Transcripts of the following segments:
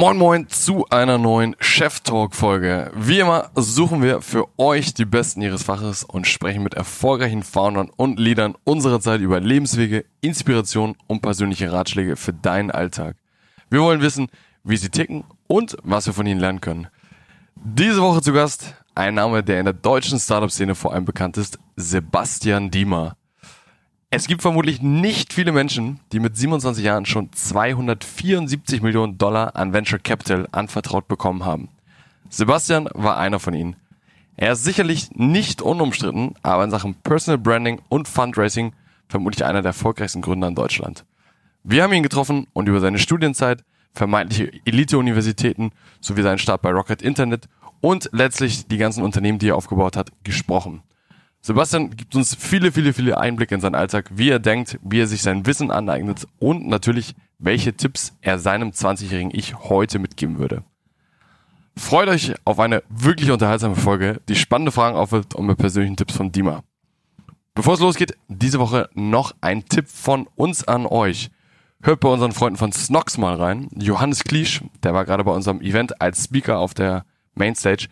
Moin Moin zu einer neuen Chef Talk Folge. Wie immer suchen wir für euch die Besten ihres Faches und sprechen mit erfolgreichen Foundern und Leadern unserer Zeit über Lebenswege, Inspiration und persönliche Ratschläge für deinen Alltag. Wir wollen wissen, wie sie ticken und was wir von ihnen lernen können. Diese Woche zu Gast ein Name, der in der deutschen Startup-Szene vor allem bekannt ist, Sebastian Diemer. Es gibt vermutlich nicht viele Menschen, die mit 27 Jahren schon 274 Millionen Dollar an Venture Capital anvertraut bekommen haben. Sebastian war einer von ihnen. Er ist sicherlich nicht unumstritten, aber in Sachen Personal Branding und Fundraising vermutlich einer der erfolgreichsten Gründer in Deutschland. Wir haben ihn getroffen und über seine Studienzeit, vermeintliche Elite-Universitäten sowie seinen Start bei Rocket Internet und letztlich die ganzen Unternehmen, die er aufgebaut hat, gesprochen. Sebastian gibt uns viele, viele, viele Einblicke in seinen Alltag, wie er denkt, wie er sich sein Wissen aneignet und natürlich, welche Tipps er seinem 20-jährigen Ich heute mitgeben würde. Freut euch auf eine wirklich unterhaltsame Folge, die spannende Fragen aufwirft und mit persönlichen Tipps von Dima. Bevor es losgeht, diese Woche noch ein Tipp von uns an euch. Hört bei unseren Freunden von Snox mal rein. Johannes Kliesch, der war gerade bei unserem Event als Speaker auf der Mainstage,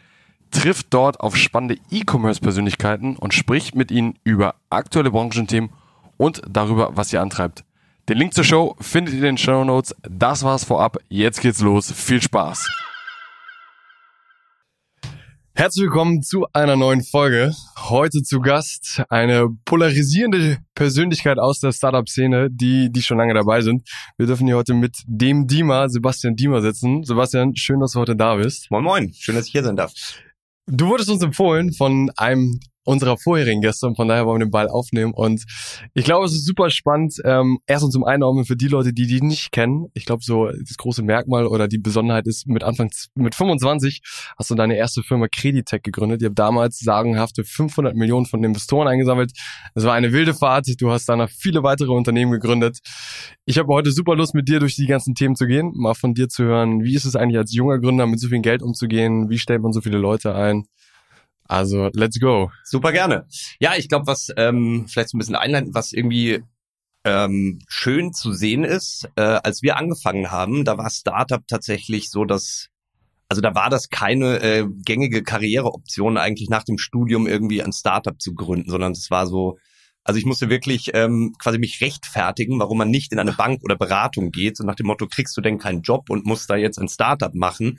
trifft dort auf spannende E-Commerce-Persönlichkeiten und spricht mit ihnen über aktuelle Branchenthemen und darüber, was sie antreibt. Den Link zur Show findet ihr in den Show Notes. Das war's vorab. Jetzt geht's los. Viel Spaß. Herzlich willkommen zu einer neuen Folge. Heute zu Gast eine polarisierende Persönlichkeit aus der Startup-Szene, die, die schon lange dabei sind. Wir dürfen hier heute mit dem Dima, Sebastian Dima sitzen. Sebastian, schön, dass du heute da bist. Moin Moin, schön, dass ich hier sein darf. Du wurdest uns empfohlen von einem unserer vorherigen Gäste und von daher wollen wir den Ball aufnehmen und ich glaube, es ist super spannend, ähm, erst und zum Einordnen für die Leute, die die nicht kennen. Ich glaube, so das große Merkmal oder die Besonderheit ist, mit Anfang, mit 25 hast du deine erste Firma Creditech gegründet. Ihr habt damals sagenhafte 500 Millionen von Investoren eingesammelt. Es war eine wilde Fahrt. Du hast danach viele weitere Unternehmen gegründet. Ich habe heute super Lust, mit dir durch die ganzen Themen zu gehen, mal von dir zu hören, wie ist es eigentlich als junger Gründer mit so viel Geld umzugehen? Wie stellt man so viele Leute ein? Also, let's go. Super gerne. Ja, ich glaube, was ähm, vielleicht so ein bisschen einleiten, was irgendwie ähm, schön zu sehen ist, äh, als wir angefangen haben, da war Startup tatsächlich so, dass also da war das keine äh, gängige Karriereoption eigentlich nach dem Studium irgendwie ein Startup zu gründen, sondern es war so, also ich musste wirklich ähm, quasi mich rechtfertigen, warum man nicht in eine Bank oder Beratung geht, so nach dem Motto, kriegst du denn keinen Job und musst da jetzt ein Startup machen.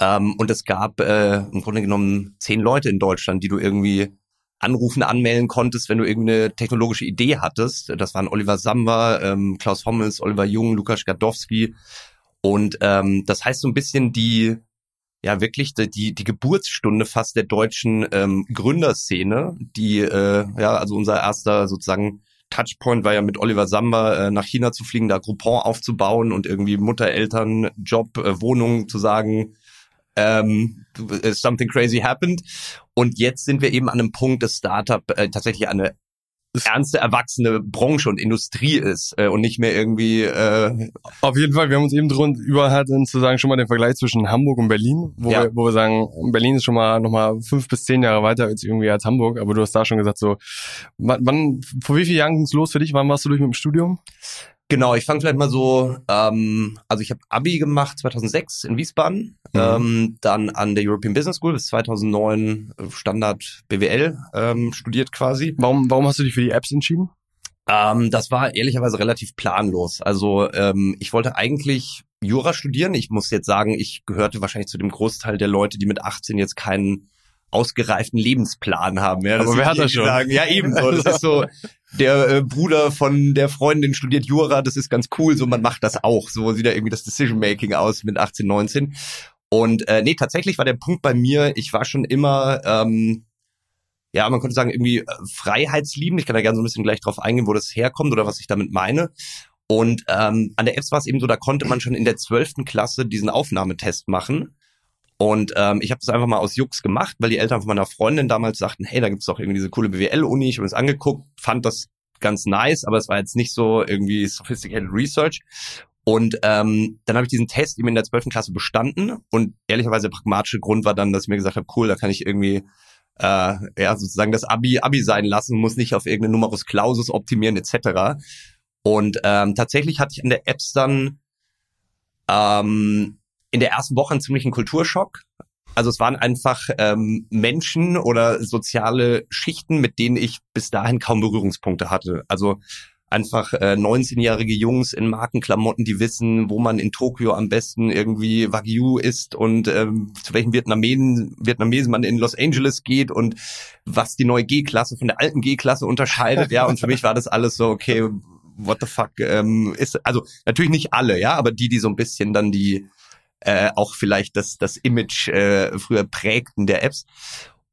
Ähm, und es gab äh, im Grunde genommen zehn Leute in Deutschland, die du irgendwie anrufen, anmelden konntest, wenn du irgendeine technologische Idee hattest. Das waren Oliver Samba, ähm, Klaus Hommels, Oliver Jung, Lukas Gadowski. Und ähm, das heißt so ein bisschen die, ja wirklich die, die Geburtsstunde fast der deutschen ähm, Gründerszene, die, äh, ja, also unser erster sozusagen Touchpoint war ja mit Oliver Samba äh, nach China zu fliegen, da Groupon aufzubauen und irgendwie Mutter, Eltern, Job, äh, Wohnung zu sagen, ähm, something crazy happened. Und jetzt sind wir eben an einem Punkt, dass Startup äh, tatsächlich eine ernste erwachsene Branche und Industrie ist äh, und nicht mehr irgendwie. Äh Auf jeden Fall, wir haben uns eben drunter über halt sozusagen schon mal den Vergleich zwischen Hamburg und Berlin, wo, ja. wir, wo wir sagen, Berlin ist schon mal nochmal fünf bis zehn Jahre weiter als irgendwie als Hamburg, aber du hast da schon gesagt, so wann, wann vor wie vielen Jahren ging's los für dich? Wann warst du durch mit dem Studium? Genau, ich fange vielleicht mal so, ähm, also ich habe Abi gemacht 2006 in Wiesbaden, mhm. ähm, dann an der European Business School bis 2009 äh, Standard BWL ähm, studiert quasi. Warum, warum hast du dich für die Apps entschieden? Ähm, das war ehrlicherweise relativ planlos. Also ähm, ich wollte eigentlich Jura studieren. Ich muss jetzt sagen, ich gehörte wahrscheinlich zu dem Großteil der Leute, die mit 18 jetzt keinen ausgereiften Lebensplan haben. Ja, Aber wer hat das schon? Sagen. Ja, eben so. Das ist so, der äh, Bruder von der Freundin studiert Jura, das ist ganz cool, so man macht das auch. So sieht da irgendwie das Decision-Making aus mit 18, 19. Und äh, nee, tatsächlich war der Punkt bei mir, ich war schon immer, ähm, ja, man könnte sagen, irgendwie äh, freiheitsliebend. Ich kann da gerne so ein bisschen gleich drauf eingehen, wo das herkommt oder was ich damit meine. Und ähm, an der EFS war es eben so, da konnte man schon in der zwölften Klasse diesen Aufnahmetest machen. Und ähm, ich habe das einfach mal aus Jux gemacht, weil die Eltern von meiner Freundin damals sagten, hey, da gibt's doch irgendwie diese coole BWL-Uni. Ich habe es angeguckt, fand das ganz nice, aber es war jetzt nicht so irgendwie sophisticated Research. Und ähm, dann habe ich diesen Test eben in der 12. Klasse bestanden und ehrlicherweise der pragmatische Grund war dann, dass ich mir gesagt habe, cool, da kann ich irgendwie äh, ja sozusagen das Abi Abi sein lassen, muss nicht auf irgendeine Numerus Clausus optimieren etc. Und ähm, tatsächlich hatte ich an der Apps dann ähm, in der ersten Woche einen ziemlichen Kulturschock. Also es waren einfach ähm, Menschen oder soziale Schichten, mit denen ich bis dahin kaum Berührungspunkte hatte. Also einfach äh, 19-jährige Jungs in Markenklamotten, die wissen, wo man in Tokio am besten irgendwie Wagyu isst und ähm, zu welchen Vietnamesen, Vietnamesen man in Los Angeles geht und was die neue G-Klasse von der alten G-Klasse unterscheidet. ja, und für mich war das alles so, okay, what the fuck, ähm, ist, also natürlich nicht alle, ja, aber die, die so ein bisschen dann die äh, auch vielleicht das, das Image äh, früher prägten der Apps.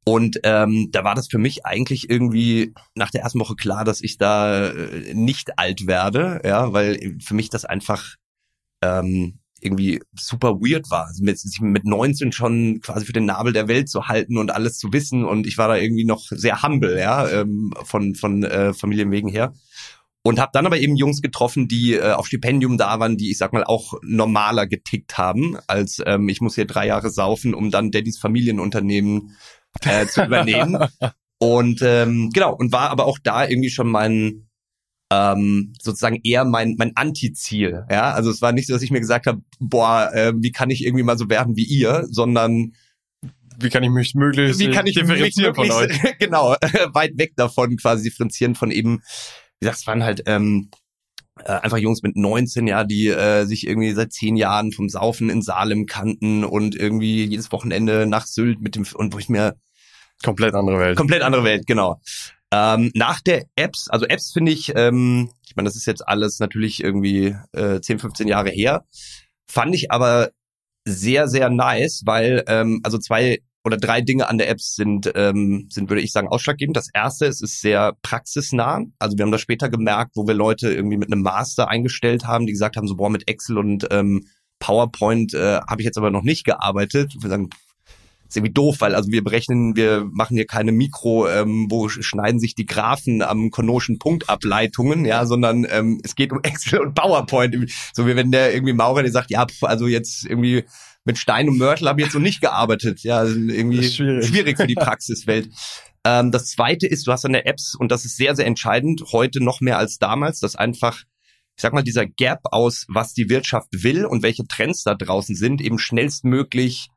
Und ähm, da war das für mich eigentlich irgendwie nach der ersten Woche klar, dass ich da äh, nicht alt werde, ja, weil für mich das einfach ähm, irgendwie super weird war, also mit, sich mit 19 schon quasi für den Nabel der Welt zu halten und alles zu wissen. Und ich war da irgendwie noch sehr humble, ja, ähm, von von äh, Familienwegen her. Und habe dann aber eben Jungs getroffen, die äh, auf Stipendium da waren, die ich sag mal auch normaler getickt haben, als ähm, ich muss hier drei Jahre saufen, um dann Daddys Familienunternehmen äh, zu übernehmen. und ähm, genau, und war aber auch da irgendwie schon mein ähm, sozusagen eher mein mein Antiziel. Ja, also es war nicht so, dass ich mir gesagt habe, boah, äh, wie kann ich irgendwie mal so werden wie ihr, sondern wie kann ich mich möglichst wie kann ich differenzieren mich möglichst, von euch? genau, weit weg davon quasi differenzieren von eben, wie gesagt, es waren halt ähm, äh, einfach Jungs mit 19, ja, die äh, sich irgendwie seit zehn Jahren vom Saufen in Salem kannten und irgendwie jedes Wochenende nach Sylt mit dem und wo ich mir Komplett andere Welt. Komplett andere Welt, genau. Ähm, nach der Apps, also Apps finde ich, ähm, ich meine, das ist jetzt alles natürlich irgendwie äh, 10, 15 Jahre her, fand ich aber sehr, sehr nice, weil ähm, also zwei oder drei Dinge an der Apps sind, ähm, sind, würde ich sagen, ausschlaggebend. Das erste, es ist sehr praxisnah. Also wir haben das später gemerkt, wo wir Leute irgendwie mit einem Master eingestellt haben, die gesagt haben, so boah, mit Excel und ähm, PowerPoint äh, habe ich jetzt aber noch nicht gearbeitet. Wir sagen, ist irgendwie doof, weil also wir berechnen, wir machen hier keine Mikro, ähm, wo schneiden sich die Graphen am konoschen Punktableitungen, ja, sondern ähm, es geht um Excel und PowerPoint. So wie wenn der irgendwie Maurer, der sagt, ja, pf, also jetzt irgendwie mit Stein und Mörtel habe ich jetzt noch nicht gearbeitet. Ja, also irgendwie schwierig. schwierig für die Praxiswelt. ähm, das zweite ist, du hast an der Apps, und das ist sehr, sehr entscheidend, heute noch mehr als damals, dass einfach ich sag mal, dieser Gap aus, was die Wirtschaft will und welche Trends da draußen sind, eben schnellstmöglich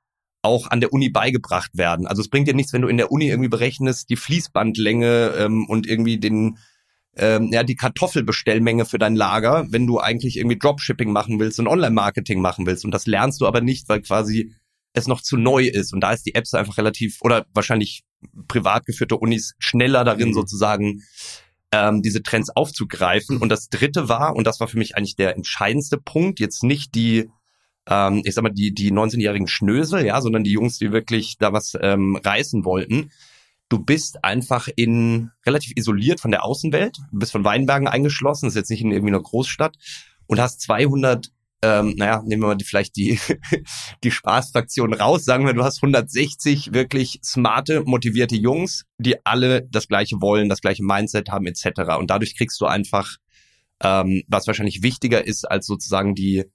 auch an der Uni beigebracht werden. Also es bringt dir nichts, wenn du in der Uni irgendwie berechnest, die Fließbandlänge ähm, und irgendwie den ähm, ja die Kartoffelbestellmenge für dein Lager, wenn du eigentlich irgendwie Dropshipping machen willst und Online-Marketing machen willst. Und das lernst du aber nicht, weil quasi es noch zu neu ist. Und da ist die Apps einfach relativ oder wahrscheinlich privat geführte Unis schneller darin, mhm. sozusagen ähm, diese Trends aufzugreifen. Und das dritte war, und das war für mich eigentlich der entscheidendste Punkt, jetzt nicht die ähm, ich sag mal, die, die 19-jährigen Schnösel, ja, sondern die Jungs, die wirklich da was ähm, reißen wollten. Du bist einfach in relativ isoliert von der Außenwelt, du bist von Weinbergen eingeschlossen, ist jetzt nicht in irgendwie einer Großstadt und hast 200 ähm, naja, nehmen wir mal die, vielleicht die, die Spaßfraktion raus, sagen wir, du hast 160 wirklich smarte, motivierte Jungs, die alle das gleiche wollen, das gleiche Mindset haben, etc. Und dadurch kriegst du einfach, ähm, was wahrscheinlich wichtiger ist als sozusagen die,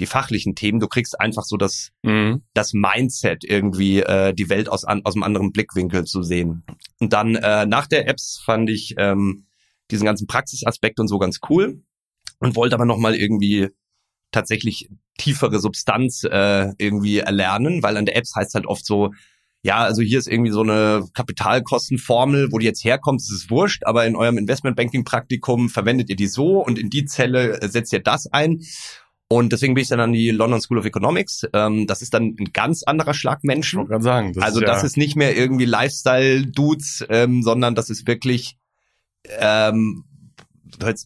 die fachlichen Themen. Du kriegst einfach so das, mhm. das Mindset irgendwie, äh, die Welt aus, an, aus einem anderen Blickwinkel zu sehen. Und dann äh, nach der Apps fand ich ähm, diesen ganzen Praxisaspekt und so ganz cool und wollte aber nochmal irgendwie tatsächlich tiefere Substanz äh, irgendwie erlernen, weil an der Apps heißt halt oft so, ja, also hier ist irgendwie so eine Kapitalkostenformel, wo die jetzt herkommt, das ist wurscht, aber in eurem Investmentbanking-Praktikum verwendet ihr die so und in die Zelle setzt ihr das ein. Und deswegen bin ich dann an die London School of Economics. Ähm, das ist dann ein ganz anderer Schlag Menschen. Ich gerade sagen. Das also ist, ja das ist nicht mehr irgendwie Lifestyle-Dudes, ähm, sondern das ist wirklich ähm,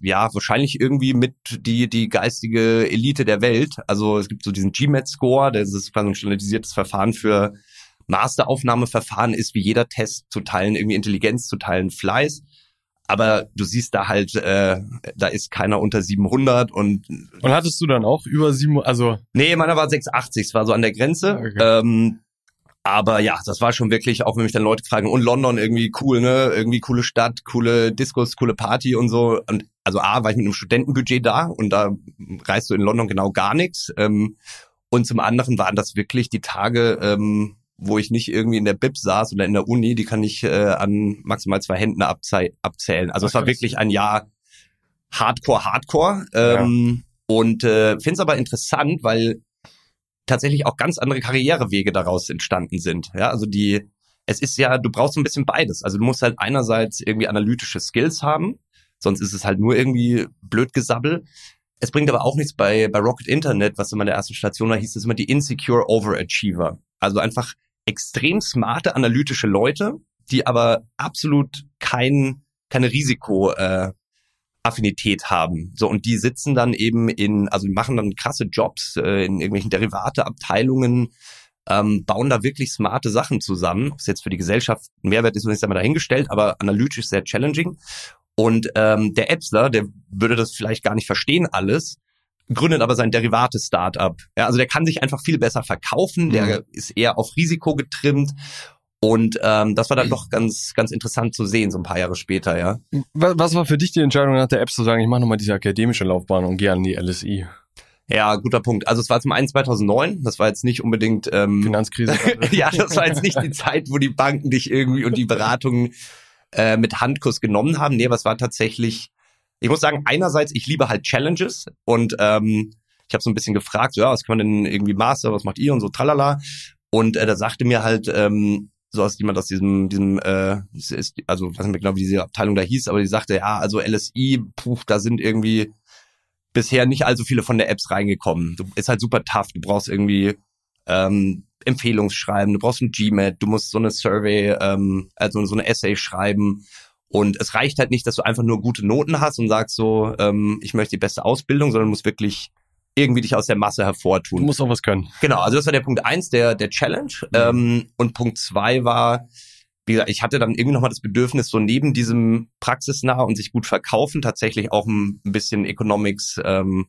ja, wahrscheinlich irgendwie mit die, die geistige Elite der Welt. Also es gibt so diesen GMAT-Score, das ist quasi ein standardisiertes Verfahren für Masteraufnahmeverfahren ist, wie jeder Test zu teilen, irgendwie Intelligenz zu teilen, Fleiß aber du siehst da halt, äh, da ist keiner unter 700 und und hattest du dann auch über 7, also nee, meiner war 680, es war so an der Grenze. Okay. Ähm, aber ja, das war schon wirklich, auch wenn mich dann Leute fragen, und London irgendwie cool, ne? Irgendwie coole Stadt, coole Discos, coole Party und so. Und also A, war ich mit einem Studentenbudget da und da reist du in London genau gar nichts. Ähm, und zum anderen waren das wirklich die Tage, ähm, wo ich nicht irgendwie in der Bib saß oder in der Uni, die kann ich äh, an maximal zwei Händen abzählen. Also Ach, es war wirklich ein Jahr Hardcore, Hardcore. Ähm, ja. Und äh, finde es aber interessant, weil tatsächlich auch ganz andere Karrierewege daraus entstanden sind. Ja, also die, es ist ja, du brauchst so ein bisschen beides. Also du musst halt einerseits irgendwie analytische Skills haben, sonst ist es halt nur irgendwie blöd gesabbel. Es bringt aber auch nichts bei, bei Rocket Internet, was immer der ersten Station war, hieß es immer die Insecure Overachiever. Also einfach extrem smarte analytische Leute, die aber absolut kein, keine Risiko, äh, Affinität haben. So, und die sitzen dann eben in, also machen dann krasse Jobs äh, in irgendwelchen Derivateabteilungen, ähm, bauen da wirklich smarte Sachen zusammen. Ob es jetzt für die Gesellschaft ein Mehrwert ist, ist einmal dahingestellt, aber analytisch sehr challenging. Und ähm, der Epsler, der würde das vielleicht gar nicht verstehen alles, gründet aber sein Derivate-Startup. Ja, also der kann sich einfach viel besser verkaufen, der mhm. ist eher auf Risiko getrimmt und ähm, das war dann doch ganz, ganz interessant zu sehen, so ein paar Jahre später, ja. Was war für dich die Entscheidung nach der App zu sagen, ich mache nochmal diese akademische Laufbahn und gehe an die LSI? Ja, guter Punkt. Also es war zum einen 2009, das war jetzt nicht unbedingt... Ähm, Finanzkrise. ja, das war jetzt nicht die Zeit, wo die Banken dich irgendwie und die Beratungen äh, mit Handkuss genommen haben. Nee, aber es war tatsächlich... Ich muss sagen, einerseits, ich liebe halt Challenges und ähm, ich habe so ein bisschen gefragt, so, ja, was kann man denn irgendwie Master, was macht ihr und so, tralala. Und äh, da sagte mir halt ähm, so aus jemand aus diesem, diesem, äh, ist, also weiß nicht genau, wie diese Abteilung da hieß, aber die sagte, ja, also LSI, puh, da sind irgendwie bisher nicht allzu viele von der Apps reingekommen. Du ist halt super tough. Du brauchst irgendwie ähm, Empfehlungsschreiben, du brauchst ein GMAT, du musst so eine Survey, ähm, also so eine Essay schreiben. Und es reicht halt nicht, dass du einfach nur gute Noten hast und sagst so, ähm, ich möchte die beste Ausbildung, sondern musst wirklich irgendwie dich aus der Masse hervortun. Du musst auch was können. Genau, also das war der Punkt eins der, der Challenge. Mhm. Ähm, und Punkt zwei war, wie gesagt, ich hatte dann irgendwie nochmal das Bedürfnis, so neben diesem praxisnah und sich gut verkaufen, tatsächlich auch ein, ein bisschen Economics ähm,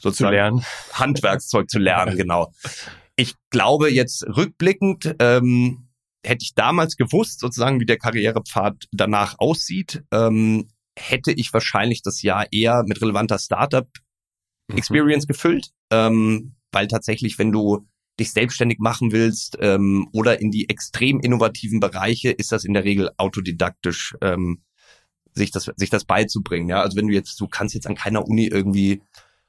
sozusagen zu lernen. Handwerkszeug zu lernen, genau. Ich glaube jetzt rückblickend, ähm, hätte ich damals gewusst, sozusagen, wie der Karrierepfad danach aussieht, ähm, hätte ich wahrscheinlich das Jahr eher mit relevanter Startup Mhm. Gefüllt, ähm, weil tatsächlich, wenn du dich selbstständig machen willst ähm, oder in die extrem innovativen Bereiche, ist das in der Regel autodidaktisch, ähm, sich das sich das beizubringen. Ja, also wenn du jetzt, du kannst jetzt an keiner Uni irgendwie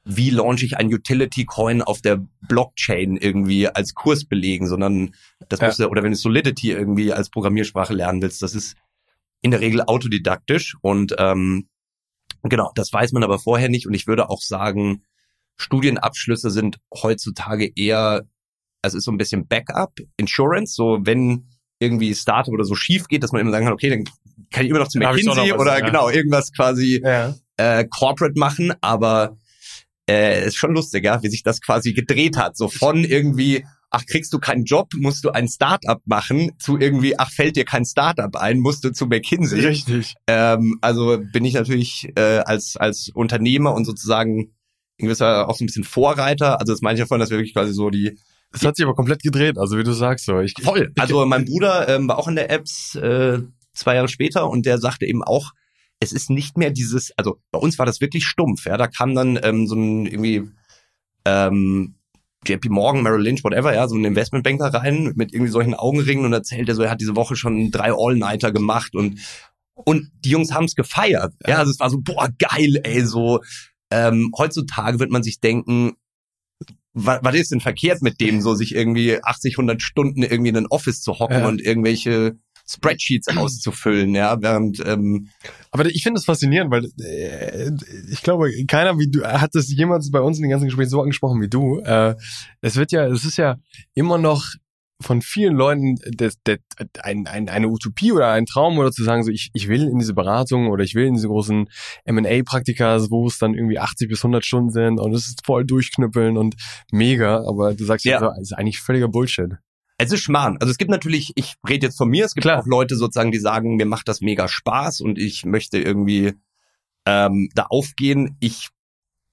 wie launche ich ein Utility Coin auf der Blockchain irgendwie als Kurs belegen, sondern das ja. musst du, oder wenn du Solidity irgendwie als Programmiersprache lernen willst, das ist in der Regel autodidaktisch und ähm, Genau, das weiß man aber vorher nicht und ich würde auch sagen, Studienabschlüsse sind heutzutage eher, also ist so ein bisschen Backup, Insurance, so wenn irgendwie Startup oder so schief geht, dass man immer sagen kann, okay, dann kann ich immer noch zu McKinsey oder ja. genau irgendwas quasi ja. äh, Corporate machen, aber äh, ist schon lustig, ja, wie sich das quasi gedreht hat, so von irgendwie ach, kriegst du keinen Job, musst du ein Startup machen, zu irgendwie, ach, fällt dir kein Startup ein, musst du zu McKinsey. Richtig. Ähm, also bin ich natürlich äh, als, als Unternehmer und sozusagen in gewisser auch so ein bisschen Vorreiter. Also das meine ich ja vorhin, dass wir wirklich quasi so die das hat sich aber komplett gedreht, also wie du sagst so. Ich, Voll. Also mein Bruder ähm, war auch in der Apps äh, zwei Jahre später und der sagte eben auch, es ist nicht mehr dieses, also bei uns war das wirklich stumpf, ja. Da kam dann ähm, so ein irgendwie ähm, JP Morgan, Merrill Lynch, whatever, ja, so ein Investmentbanker rein mit irgendwie solchen Augenringen und erzählt er so, er hat diese Woche schon drei All-Nighter gemacht und und die Jungs haben es gefeiert. Ja, also es war so, boah, geil, ey, so. Ähm, heutzutage wird man sich denken, was, was ist denn verkehrt mit dem, so sich irgendwie 80, 100 Stunden irgendwie in ein Office zu hocken ja. und irgendwelche Spreadsheets auszufüllen, ja, während ähm, aber ich finde es faszinierend, weil äh, ich glaube, keiner wie du hat das jemals bei uns in den ganzen Gesprächen so angesprochen wie du. Äh, es wird ja, es ist ja immer noch von vielen Leuten das, das, ein, ein, eine Utopie oder ein Traum oder zu sagen, so ich, ich will in diese Beratung oder ich will in diese großen M&A-Praktika, wo es dann irgendwie 80 bis 100 Stunden sind und es ist voll durchknüppeln und mega, aber du sagst ja, so, ist eigentlich völliger Bullshit. Es ist Schmarrn. Also es gibt natürlich, ich rede jetzt von mir, es gibt Klar. auch Leute sozusagen, die sagen, mir macht das mega Spaß und ich möchte irgendwie ähm, da aufgehen. Ich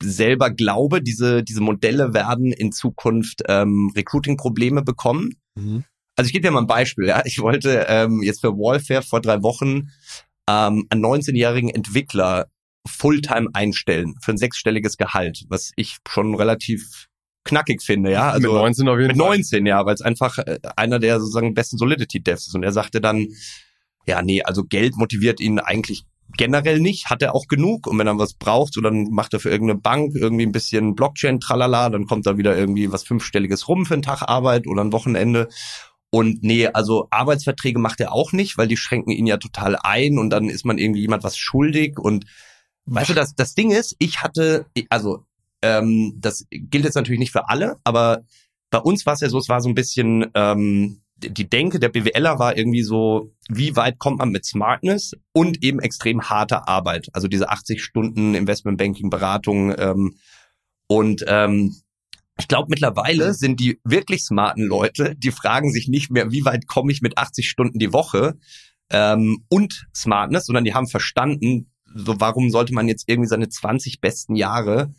selber glaube, diese, diese Modelle werden in Zukunft ähm, Recruiting-Probleme bekommen. Mhm. Also ich gebe dir mal ein Beispiel. Ja. Ich wollte ähm, jetzt für Warfare vor drei Wochen ähm, einen 19-jährigen Entwickler Fulltime einstellen für ein sechsstelliges Gehalt, was ich schon relativ knackig finde, ja. Also mit 19 auf jeden mit Fall. 19, ja, weil es einfach äh, einer der sozusagen besten Solidity Devs ist. Und er sagte dann, ja, nee, also Geld motiviert ihn eigentlich generell nicht, hat er auch genug und wenn er was braucht, so dann macht er für irgendeine Bank irgendwie ein bisschen Blockchain, tralala, dann kommt da wieder irgendwie was fünfstelliges rum für einen Tag Arbeit oder ein Wochenende und nee, also Arbeitsverträge macht er auch nicht, weil die schränken ihn ja total ein und dann ist man irgendwie jemand was schuldig und weißt du, das, das Ding ist, ich hatte, also ähm, das gilt jetzt natürlich nicht für alle, aber bei uns war es ja so, es war so ein bisschen ähm, die Denke der BWLer war irgendwie so, wie weit kommt man mit Smartness und eben extrem harter Arbeit. Also diese 80 Stunden Investmentbanking, Beratung ähm, und ähm, ich glaube, mittlerweile sind die wirklich smarten Leute, die fragen sich nicht mehr, wie weit komme ich mit 80 Stunden die Woche ähm, und Smartness, sondern die haben verstanden, so warum sollte man jetzt irgendwie seine 20 besten Jahre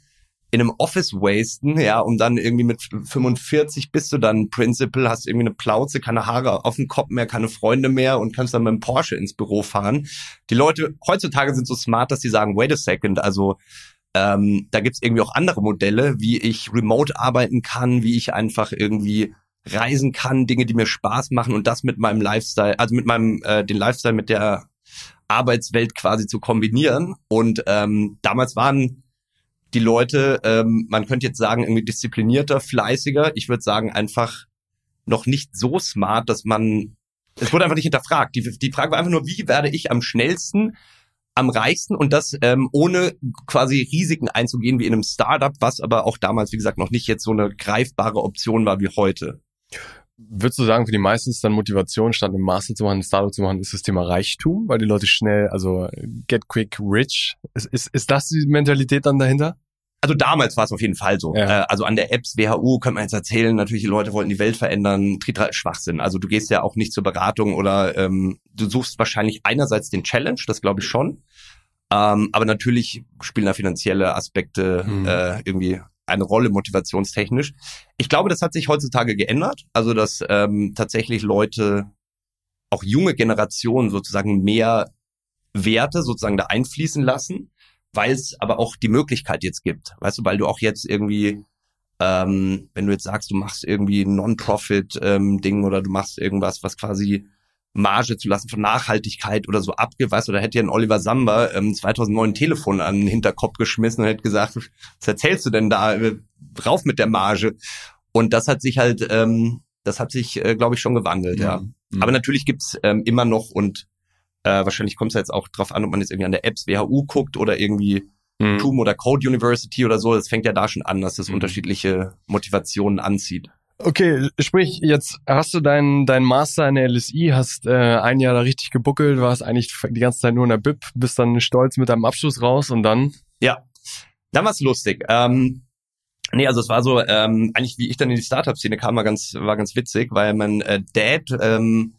in einem Office wasten, ja, um dann irgendwie mit 45 bist du dann Principal, hast irgendwie eine Plauze, keine Haare auf dem Kopf mehr, keine Freunde mehr und kannst dann mit dem Porsche ins Büro fahren. Die Leute heutzutage sind so smart, dass sie sagen, wait a second, also ähm, da gibt's irgendwie auch andere Modelle, wie ich remote arbeiten kann, wie ich einfach irgendwie reisen kann, Dinge, die mir Spaß machen und das mit meinem Lifestyle, also mit meinem, äh, den Lifestyle mit der Arbeitswelt quasi zu kombinieren. Und ähm, damals waren die Leute, ähm, man könnte jetzt sagen, irgendwie disziplinierter, fleißiger. Ich würde sagen, einfach noch nicht so smart, dass man, es wurde einfach nicht hinterfragt. Die, die Frage war einfach nur, wie werde ich am schnellsten am reichsten und das ähm, ohne quasi Risiken einzugehen wie in einem Startup, was aber auch damals, wie gesagt, noch nicht jetzt so eine greifbare Option war wie heute. Würdest du sagen, für die meisten ist dann Motivation, statt einen Master zu machen, ein Startup zu machen, ist das Thema Reichtum, weil die Leute schnell, also get quick rich. Ist, ist, ist das die Mentalität dann dahinter? Also damals war es auf jeden Fall so. Ja. Äh, also an der Apps WHU könnte man jetzt erzählen, natürlich die Leute wollten die Welt verändern, Tritra Schwachsinn. Also du gehst ja auch nicht zur Beratung oder ähm, du suchst wahrscheinlich einerseits den Challenge, das glaube ich schon. Ähm, aber natürlich spielen da finanzielle Aspekte mhm. äh, irgendwie eine Rolle motivationstechnisch. Ich glaube, das hat sich heutzutage geändert. Also dass ähm, tatsächlich Leute, auch junge Generationen sozusagen mehr Werte sozusagen da einfließen lassen weil es aber auch die Möglichkeit jetzt gibt. Weißt du, weil du auch jetzt irgendwie, ähm, wenn du jetzt sagst, du machst irgendwie ein Non-Profit-Ding ähm, oder du machst irgendwas, was quasi Marge zu lassen von Nachhaltigkeit oder so du, da hätte ja ein Oliver Samba ähm, 2009 ein Telefon an den Hinterkopf geschmissen und hätte gesagt, was erzählst du denn da, äh, rauf mit der Marge. Und das hat sich halt, ähm, das hat sich, äh, glaube ich, schon gewandelt, ja. ja. Mhm. Aber natürlich gibt's ähm, immer noch und äh, wahrscheinlich kommt es jetzt auch drauf an, ob man jetzt irgendwie an der Apps WHU guckt oder irgendwie mhm. TUM oder Code University oder so. Das fängt ja da schon an, dass das mhm. unterschiedliche Motivationen anzieht. Okay, sprich, jetzt hast du deinen dein Master in der LSI, hast äh, ein Jahr da richtig gebuckelt, warst eigentlich die ganze Zeit nur in der BIP, bist dann stolz mit deinem Abschluss raus und dann? Ja, dann war's lustig. Ähm, nee, also es war so, ähm, eigentlich wie ich dann in die Startup-Szene kam, war ganz, war ganz witzig, weil mein äh, Dad ähm,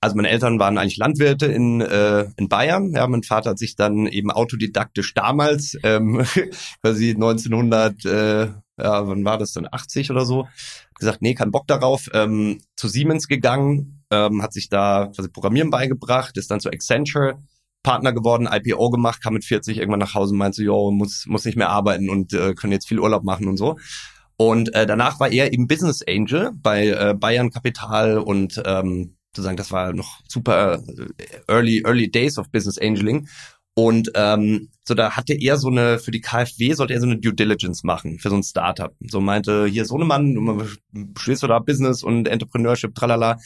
also meine Eltern waren eigentlich Landwirte in, äh, in Bayern. Ja, mein Vater hat sich dann eben autodidaktisch damals, ähm, quasi 1900, äh, ja, wann war das denn, 80 oder so, gesagt, nee, kein Bock darauf, ähm, zu Siemens gegangen, ähm, hat sich da quasi Programmieren beigebracht, ist dann zu Accenture Partner geworden, IPO gemacht, kam mit 40 irgendwann nach Hause und meinte, jo, muss, muss nicht mehr arbeiten und äh, können jetzt viel Urlaub machen und so. Und äh, danach war er eben Business Angel bei äh, Bayern Kapital und ähm, sozusagen, das war noch super äh, early, early days of Business Angeling. Und ähm, so da hatte er so eine, für die KfW sollte er so eine Due Diligence machen für so ein Startup. So meinte, hier Sohnemann, du studierst du da Business und Entrepreneurship, tralala.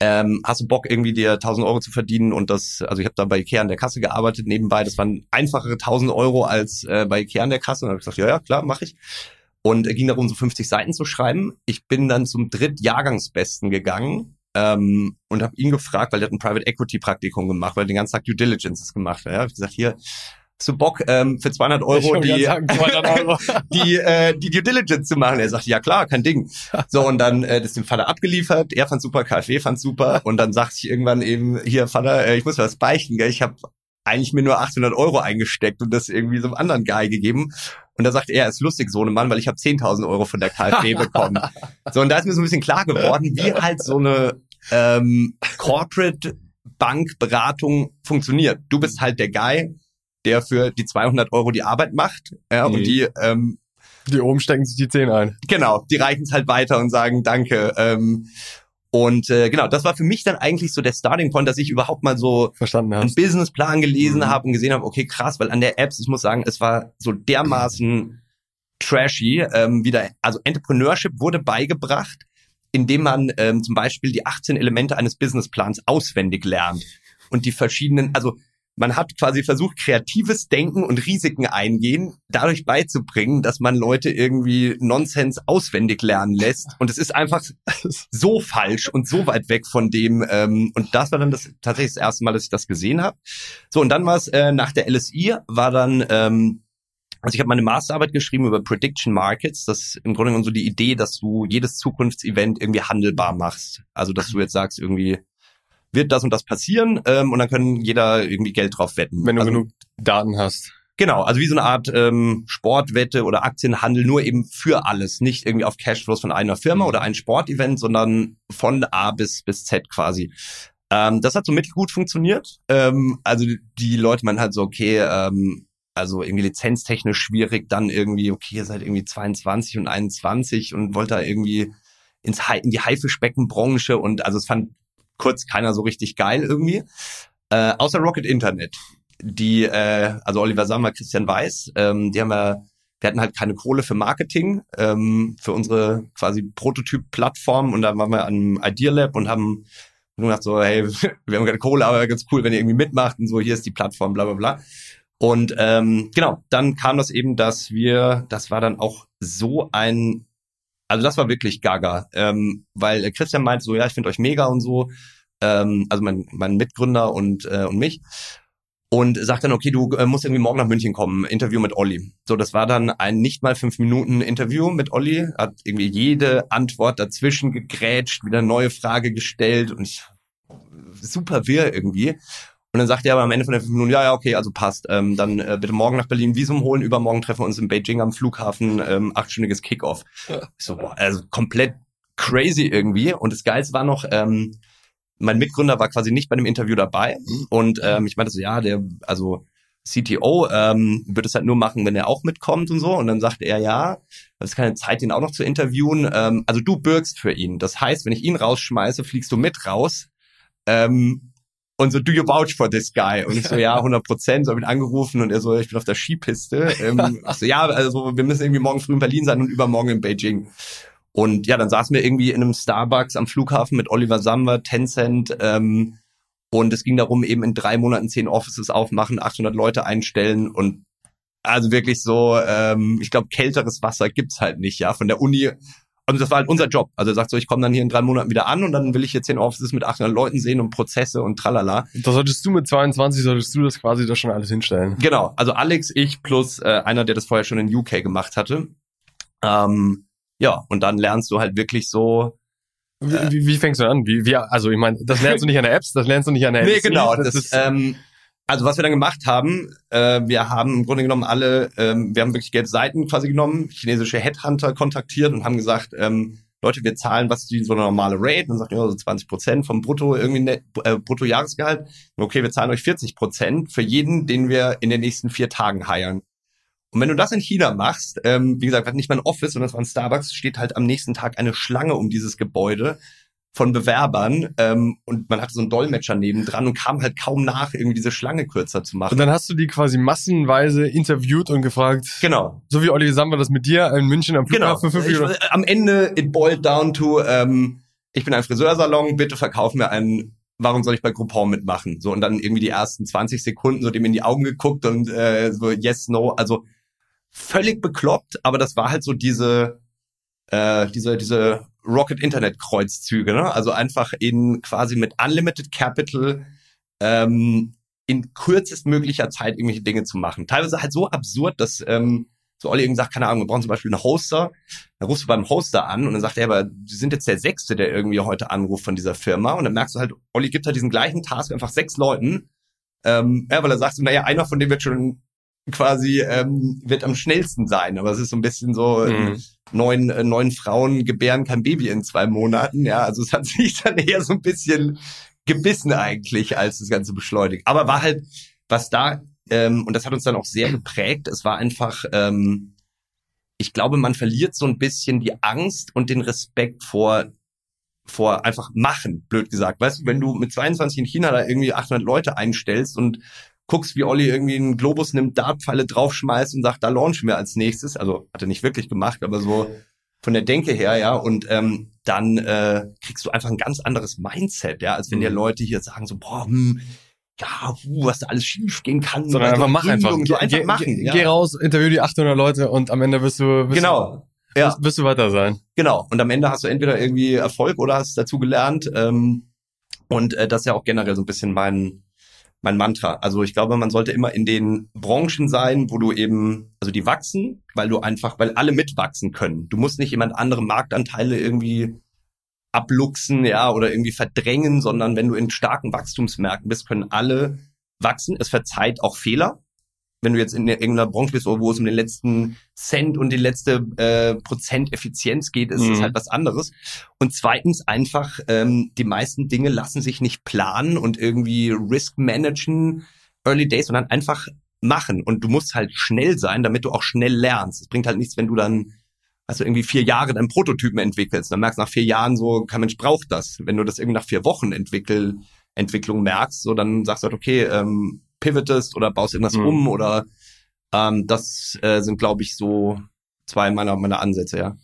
Ähm, hast du Bock irgendwie dir 1000 Euro zu verdienen und das, also ich habe da bei Ikea an der Kasse gearbeitet nebenbei, das waren einfachere 1000 Euro als äh, bei Ikea an der Kasse und habe ich gesagt, ja, ja, klar, mache ich. Und ging darum, so 50 Seiten zu schreiben. Ich bin dann zum Drittjahrgangsbesten gegangen ähm, und habe ihn gefragt, weil er hat ein Private Equity Praktikum gemacht, weil er den ganzen Tag Due Diligences gemacht hat. Ja, hab ich gesagt, hier, hast du Bock ähm, für 200 Euro die, sagen, 200 Euro. die, äh, die Due Diligence zu machen? Er sagt, ja klar, kein Ding. So, und dann äh, das dem Vater abgeliefert. Er fand super, KfW fand super. Und dann sagte ich irgendwann eben, hier Vater, äh, ich muss was beichten. Gell? Ich habe eigentlich mir nur 800 Euro eingesteckt und das irgendwie so einem anderen Guy gegeben. Und da sagt er, er ist lustig, so ein Mann, weil ich habe 10.000 Euro von der KfW bekommen. so, und da ist mir so ein bisschen klar geworden, wie halt so eine ähm, Corporate Bankberatung funktioniert. Du bist halt der Guy, der für die 200 Euro die Arbeit macht ja, mhm. und die ähm, die oben stecken sich die 10 ein. Genau, die reichen es halt weiter und sagen Danke. Ähm, Und äh, genau, das war für mich dann eigentlich so der Starting Point, dass ich überhaupt mal so Verstanden einen hast. Businessplan gelesen Mhm. habe und gesehen habe, okay, krass, weil an der Apps, ich muss sagen, es war so dermaßen trashy, ähm, wieder, also Entrepreneurship wurde beigebracht, indem man ähm, zum Beispiel die 18 Elemente eines Businessplans auswendig lernt und die verschiedenen, also man hat quasi versucht, kreatives Denken und Risiken eingehen, dadurch beizubringen, dass man Leute irgendwie Nonsens auswendig lernen lässt. Und es ist einfach so falsch und so weit weg von dem. Ähm, und das war dann das tatsächlich das erste Mal, dass ich das gesehen habe. So, und dann war es äh, nach der LSI, war dann, ähm, also ich habe meine Masterarbeit geschrieben über Prediction Markets. Das ist im Grunde genommen so die Idee, dass du jedes Zukunftsevent irgendwie handelbar machst. Also dass du jetzt sagst, irgendwie wird das und das passieren ähm, und dann können jeder irgendwie Geld drauf wetten. Wenn du also, genug Daten hast. Genau, also wie so eine Art ähm, Sportwette oder Aktienhandel, nur eben für alles, nicht irgendwie auf Cashflows von einer Firma oder ein Sportevent, sondern von A bis bis Z quasi. Ähm, das hat so mittelgut funktioniert. Ähm, also die Leute meinen halt so, okay, ähm, also irgendwie lizenztechnisch schwierig, dann irgendwie, okay, ihr seid irgendwie 22 und 21 und wollt da irgendwie ins Hai, in die Haifischbeckenbranche und also es fand kurz keiner so richtig geil irgendwie. Äh, außer Rocket Internet die, äh, also Oliver Sammer, Christian Weiß, ähm, die haben ja, wir hatten halt keine Kohle für Marketing, ähm, für unsere quasi Prototyp-Plattform und dann waren wir an Idea Lab und haben nur gedacht so, hey, wir haben keine Kohle, aber ganz cool, wenn ihr irgendwie mitmacht und so, hier ist die Plattform, bla bla bla. Und ähm, genau, dann kam das eben, dass wir, das war dann auch so ein, also das war wirklich gaga, ähm, weil Christian meinte so, ja, ich finde euch mega und so, ähm, also mein, mein Mitgründer und, äh, und mich und sagt dann, okay, du äh, musst irgendwie morgen nach München kommen, Interview mit Olli. So, das war dann ein nicht mal fünf Minuten Interview mit Olli, hat irgendwie jede Antwort dazwischen gegrätscht, wieder neue Frage gestellt und ich, super wirr irgendwie. Und dann sagt er aber am Ende von den fünf Minuten, ja, ja, okay, also passt. Ähm, dann äh, bitte morgen nach Berlin Visum holen, übermorgen treffen wir uns in Beijing am Flughafen, ähm, achtstündiges Kickoff. So, boah, also komplett crazy irgendwie. Und das Geilste war noch, ähm, mein Mitgründer war quasi nicht bei dem Interview dabei und ähm, ich meinte so, ja, der, also CTO ähm, wird es halt nur machen, wenn er auch mitkommt und so. Und dann sagte er, ja, es ist keine Zeit, ihn auch noch zu interviewen. Ähm, also du bürgst für ihn. Das heißt, wenn ich ihn rausschmeiße, fliegst du mit raus. Ähm, und so, do you vouch for this guy? Und ich so, ja, 100 Prozent. So hab ihn angerufen und er so, ich bin auf der Skipiste. Ähm, ich so, ja, also wir müssen irgendwie morgen früh in Berlin sein und übermorgen in Beijing. Und ja, dann saßen wir irgendwie in einem Starbucks am Flughafen mit Oliver Samba, Tencent. Ähm, und es ging darum, eben in drei Monaten zehn Offices aufmachen, 800 Leute einstellen und also wirklich so, ähm, ich glaube, kälteres Wasser gibt's halt nicht, ja, von der Uni. Und das war halt unser Job. Also er sagt so, ich komme dann hier in drei Monaten wieder an und dann will ich hier zehn Offices mit 800 Leuten sehen und Prozesse und tralala. Da solltest du mit 22, solltest du das quasi da schon alles hinstellen. Genau, also Alex, ich plus äh, einer, der das vorher schon in UK gemacht hatte. Ähm, ja, und dann lernst du halt wirklich so. Wie, wie, wie fängst du an? Wie, wie, also ich meine, das lernst du nicht an der Apps, das lernst du nicht an der Nee, LSI, genau. Das, Das, ist, ähm, also was wir dann gemacht haben, äh, wir haben im Grunde genommen alle, ähm, wir haben wirklich gelbe Seiten quasi genommen, chinesische Headhunter kontaktiert und haben gesagt, ähm, Leute, wir zahlen, was ist so eine normale Rate? Und dann sagt ja, so 20 Prozent vom Brutto irgendwie net, äh, Bruttojahresgehalt. Okay, wir zahlen euch 40 Prozent für jeden, den wir in den nächsten vier Tagen heiern. Und wenn du das in China machst, ähm, wie gesagt, nicht mal ein Office, sondern es war ein Starbucks, steht halt am nächsten Tag eine Schlange um dieses Gebäude von Bewerbern ähm, und man hatte so einen Dolmetscher nebendran und kam halt kaum nach, irgendwie diese Schlange kürzer zu und machen. dann hast du die quasi massenweise interviewt und gefragt, Genau, so wie Olli Samba das mit dir in München am genau. Flughafen fünf Ich, am Ende, it boiled down to, ähm, ich bin ein Friseursalon, bitte verkauf mir einen, warum soll ich bei Groupon mitmachen? So, und dann irgendwie die ersten 20 Sekunden so dem in die Augen geguckt und äh, so yes, no, also völlig bekloppt, aber das war halt so diese, äh, diese, diese Rocket Internet Kreuzzüge, ne? Also einfach in quasi mit Unlimited Capital ähm, in kürzestmöglicher Zeit irgendwelche Dinge zu machen. Teilweise halt so absurd, dass ähm, so Olli eben sagt, keine Ahnung, wir brauchen zum Beispiel einen Hoster. Dann rufst du beim Hoster an und dann sagt er, aber sie sind jetzt der Sechste, der irgendwie heute anruft von dieser Firma. Und dann merkst du halt, Olli gibt halt diesen gleichen Task einfach sechs Leuten. Ähm, ja, weil er sagt, naja, einer von denen wird schon quasi, ähm, wird am schnellsten sein. Aber es ist so ein bisschen so, äh, Mhm. neun, äh, neun Frauen gebären kein Baby in zwei Monaten. Ja, also es hat sich dann eher so ein bisschen gebissen eigentlich, als das Ganze beschleunigt. Aber war halt, was da, ähm, und das hat uns dann auch sehr geprägt, es war einfach, ähm, ich glaube, man verliert so ein bisschen die Angst und den Respekt vor vor einfach machen, blöd gesagt. Weißt du, wenn du mit 22 in China da irgendwie 800 Leute einstellst und guckst, wie Olli irgendwie einen Globus nimmt, Dartpfeile draufschmeißt und sagt, da launchen wir als nächstes. Also hat er nicht wirklich gemacht, aber so von der Denke her, ja. Und ähm, dann äh, kriegst du einfach ein ganz anderes Mindset, ja, als wenn dir mhm. Leute hier sagen so, boah, hm, ja, puh, was da alles schief gehen kann. Sondern einfach mach einfach. So einfach geh, machen. Geh, ja. geh raus, interview die 800 Leute und am Ende wirst du, wirst genau. Du, ja. wirst, wirst du weiter sein. Genau. Und am Ende hast du entweder irgendwie Erfolg oder hast dazu gelernt. Ähm, und äh, das ist ja auch generell so ein bisschen mein mein Mantra. Also ich glaube, man sollte immer in den Branchen sein, wo du eben, also die wachsen, weil du einfach, weil alle mitwachsen können. Du musst nicht jemand andere Marktanteile irgendwie abluchsen, ja, oder irgendwie verdrängen, sondern wenn du in starken Wachstumsmärkten bist, können alle wachsen. Es verzeiht auch Fehler wenn du jetzt in irgendeiner Branche bist, wo es um den letzten Cent und die letzte äh, Prozent Effizienz geht, ist es mhm. halt was anderes. Und zweitens einfach, ähm, die meisten Dinge lassen sich nicht planen und irgendwie Risk managen, Early Days, sondern einfach machen. Und du musst halt schnell sein, damit du auch schnell lernst. Es bringt halt nichts, wenn du dann also irgendwie vier Jahre deinen Prototypen entwickelst. Dann merkst du nach vier Jahren so, kein Mensch braucht das. Wenn du das irgendwie nach vier Wochen entwickel, Entwicklung merkst, so dann sagst du halt, okay, ähm, pivotest oder baust irgendwas mhm. um oder ähm, das äh, sind, glaube ich, so zwei meiner, meiner Ansätze, ja.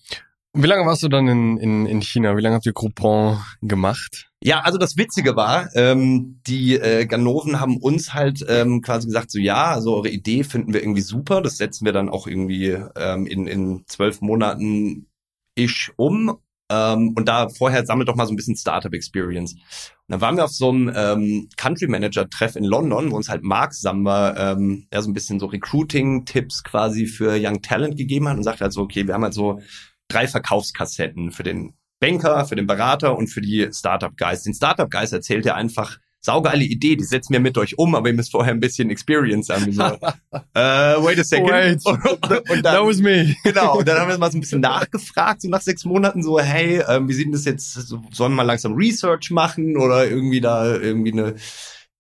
Wie lange warst du dann in, in, in China? Wie lange habt ihr Groupon gemacht? Ja, also das Witzige war, ähm, die äh, Ganoven haben uns halt ähm, quasi gesagt, so ja, also eure Idee finden wir irgendwie super, das setzen wir dann auch irgendwie ähm, in, in zwölf Monaten ish um ähm, und da vorher sammelt doch mal so ein bisschen Startup Experience. Und dann waren wir auf so einem ähm, Country Manager Treff in London, wo uns halt Mark Samba ähm, ja so ein bisschen so Recruiting Tipps quasi für Young Talent gegeben hat und sagte halt so, okay, wir haben halt so drei Verkaufskassetten für den Banker, für den Berater und für die Startup Guys. Den Startup Guys erzählt er einfach saugeile Idee, die setzen wir mit euch um, aber ihr müsst vorher ein bisschen Experience haben. So, uh, wait a second. Wait, und, und dann, that was me. genau, und dann haben wir mal so ein bisschen nachgefragt, so nach sechs Monaten, so, hey, ähm, wie sieht denn das jetzt, sollen wir mal langsam Research machen oder irgendwie da irgendwie eine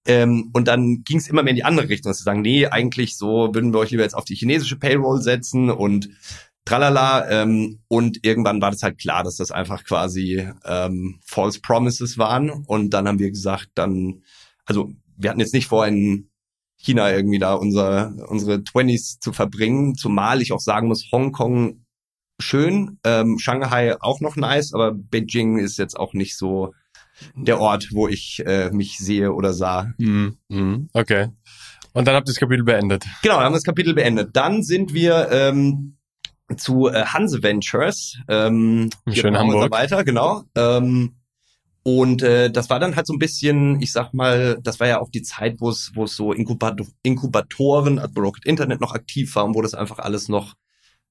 ähm, und dann ging es immer mehr in die andere Richtung, dass sie sagen, nee, eigentlich so würden wir euch lieber jetzt auf die chinesische Payroll setzen und tralala. Ähm, und irgendwann war das halt klar, dass das einfach quasi ähm, False Promises waren. Und dann haben wir gesagt, dann, also wir hatten jetzt nicht vor, in China irgendwie da unser, unsere Twenties zu verbringen, zumal ich auch sagen muss, Hongkong schön, ähm, Shanghai auch noch nice, aber Beijing ist jetzt auch nicht so der Ort, wo ich äh, mich sehe oder sah. Mm, mm, okay. Und dann habt ihr das Kapitel beendet. Genau, dann haben wir das Kapitel beendet. Dann sind wir ähm, zu äh, Hanse Ventures. Ähm, Schön Hamburg. Weiter, genau. Ähm, und äh, das war dann halt so ein bisschen, ich sag mal, das war ja auch die Zeit, wo es wo es so Inkubator Inkubatoren, also Rocket Internet noch aktiv war und wo das einfach alles noch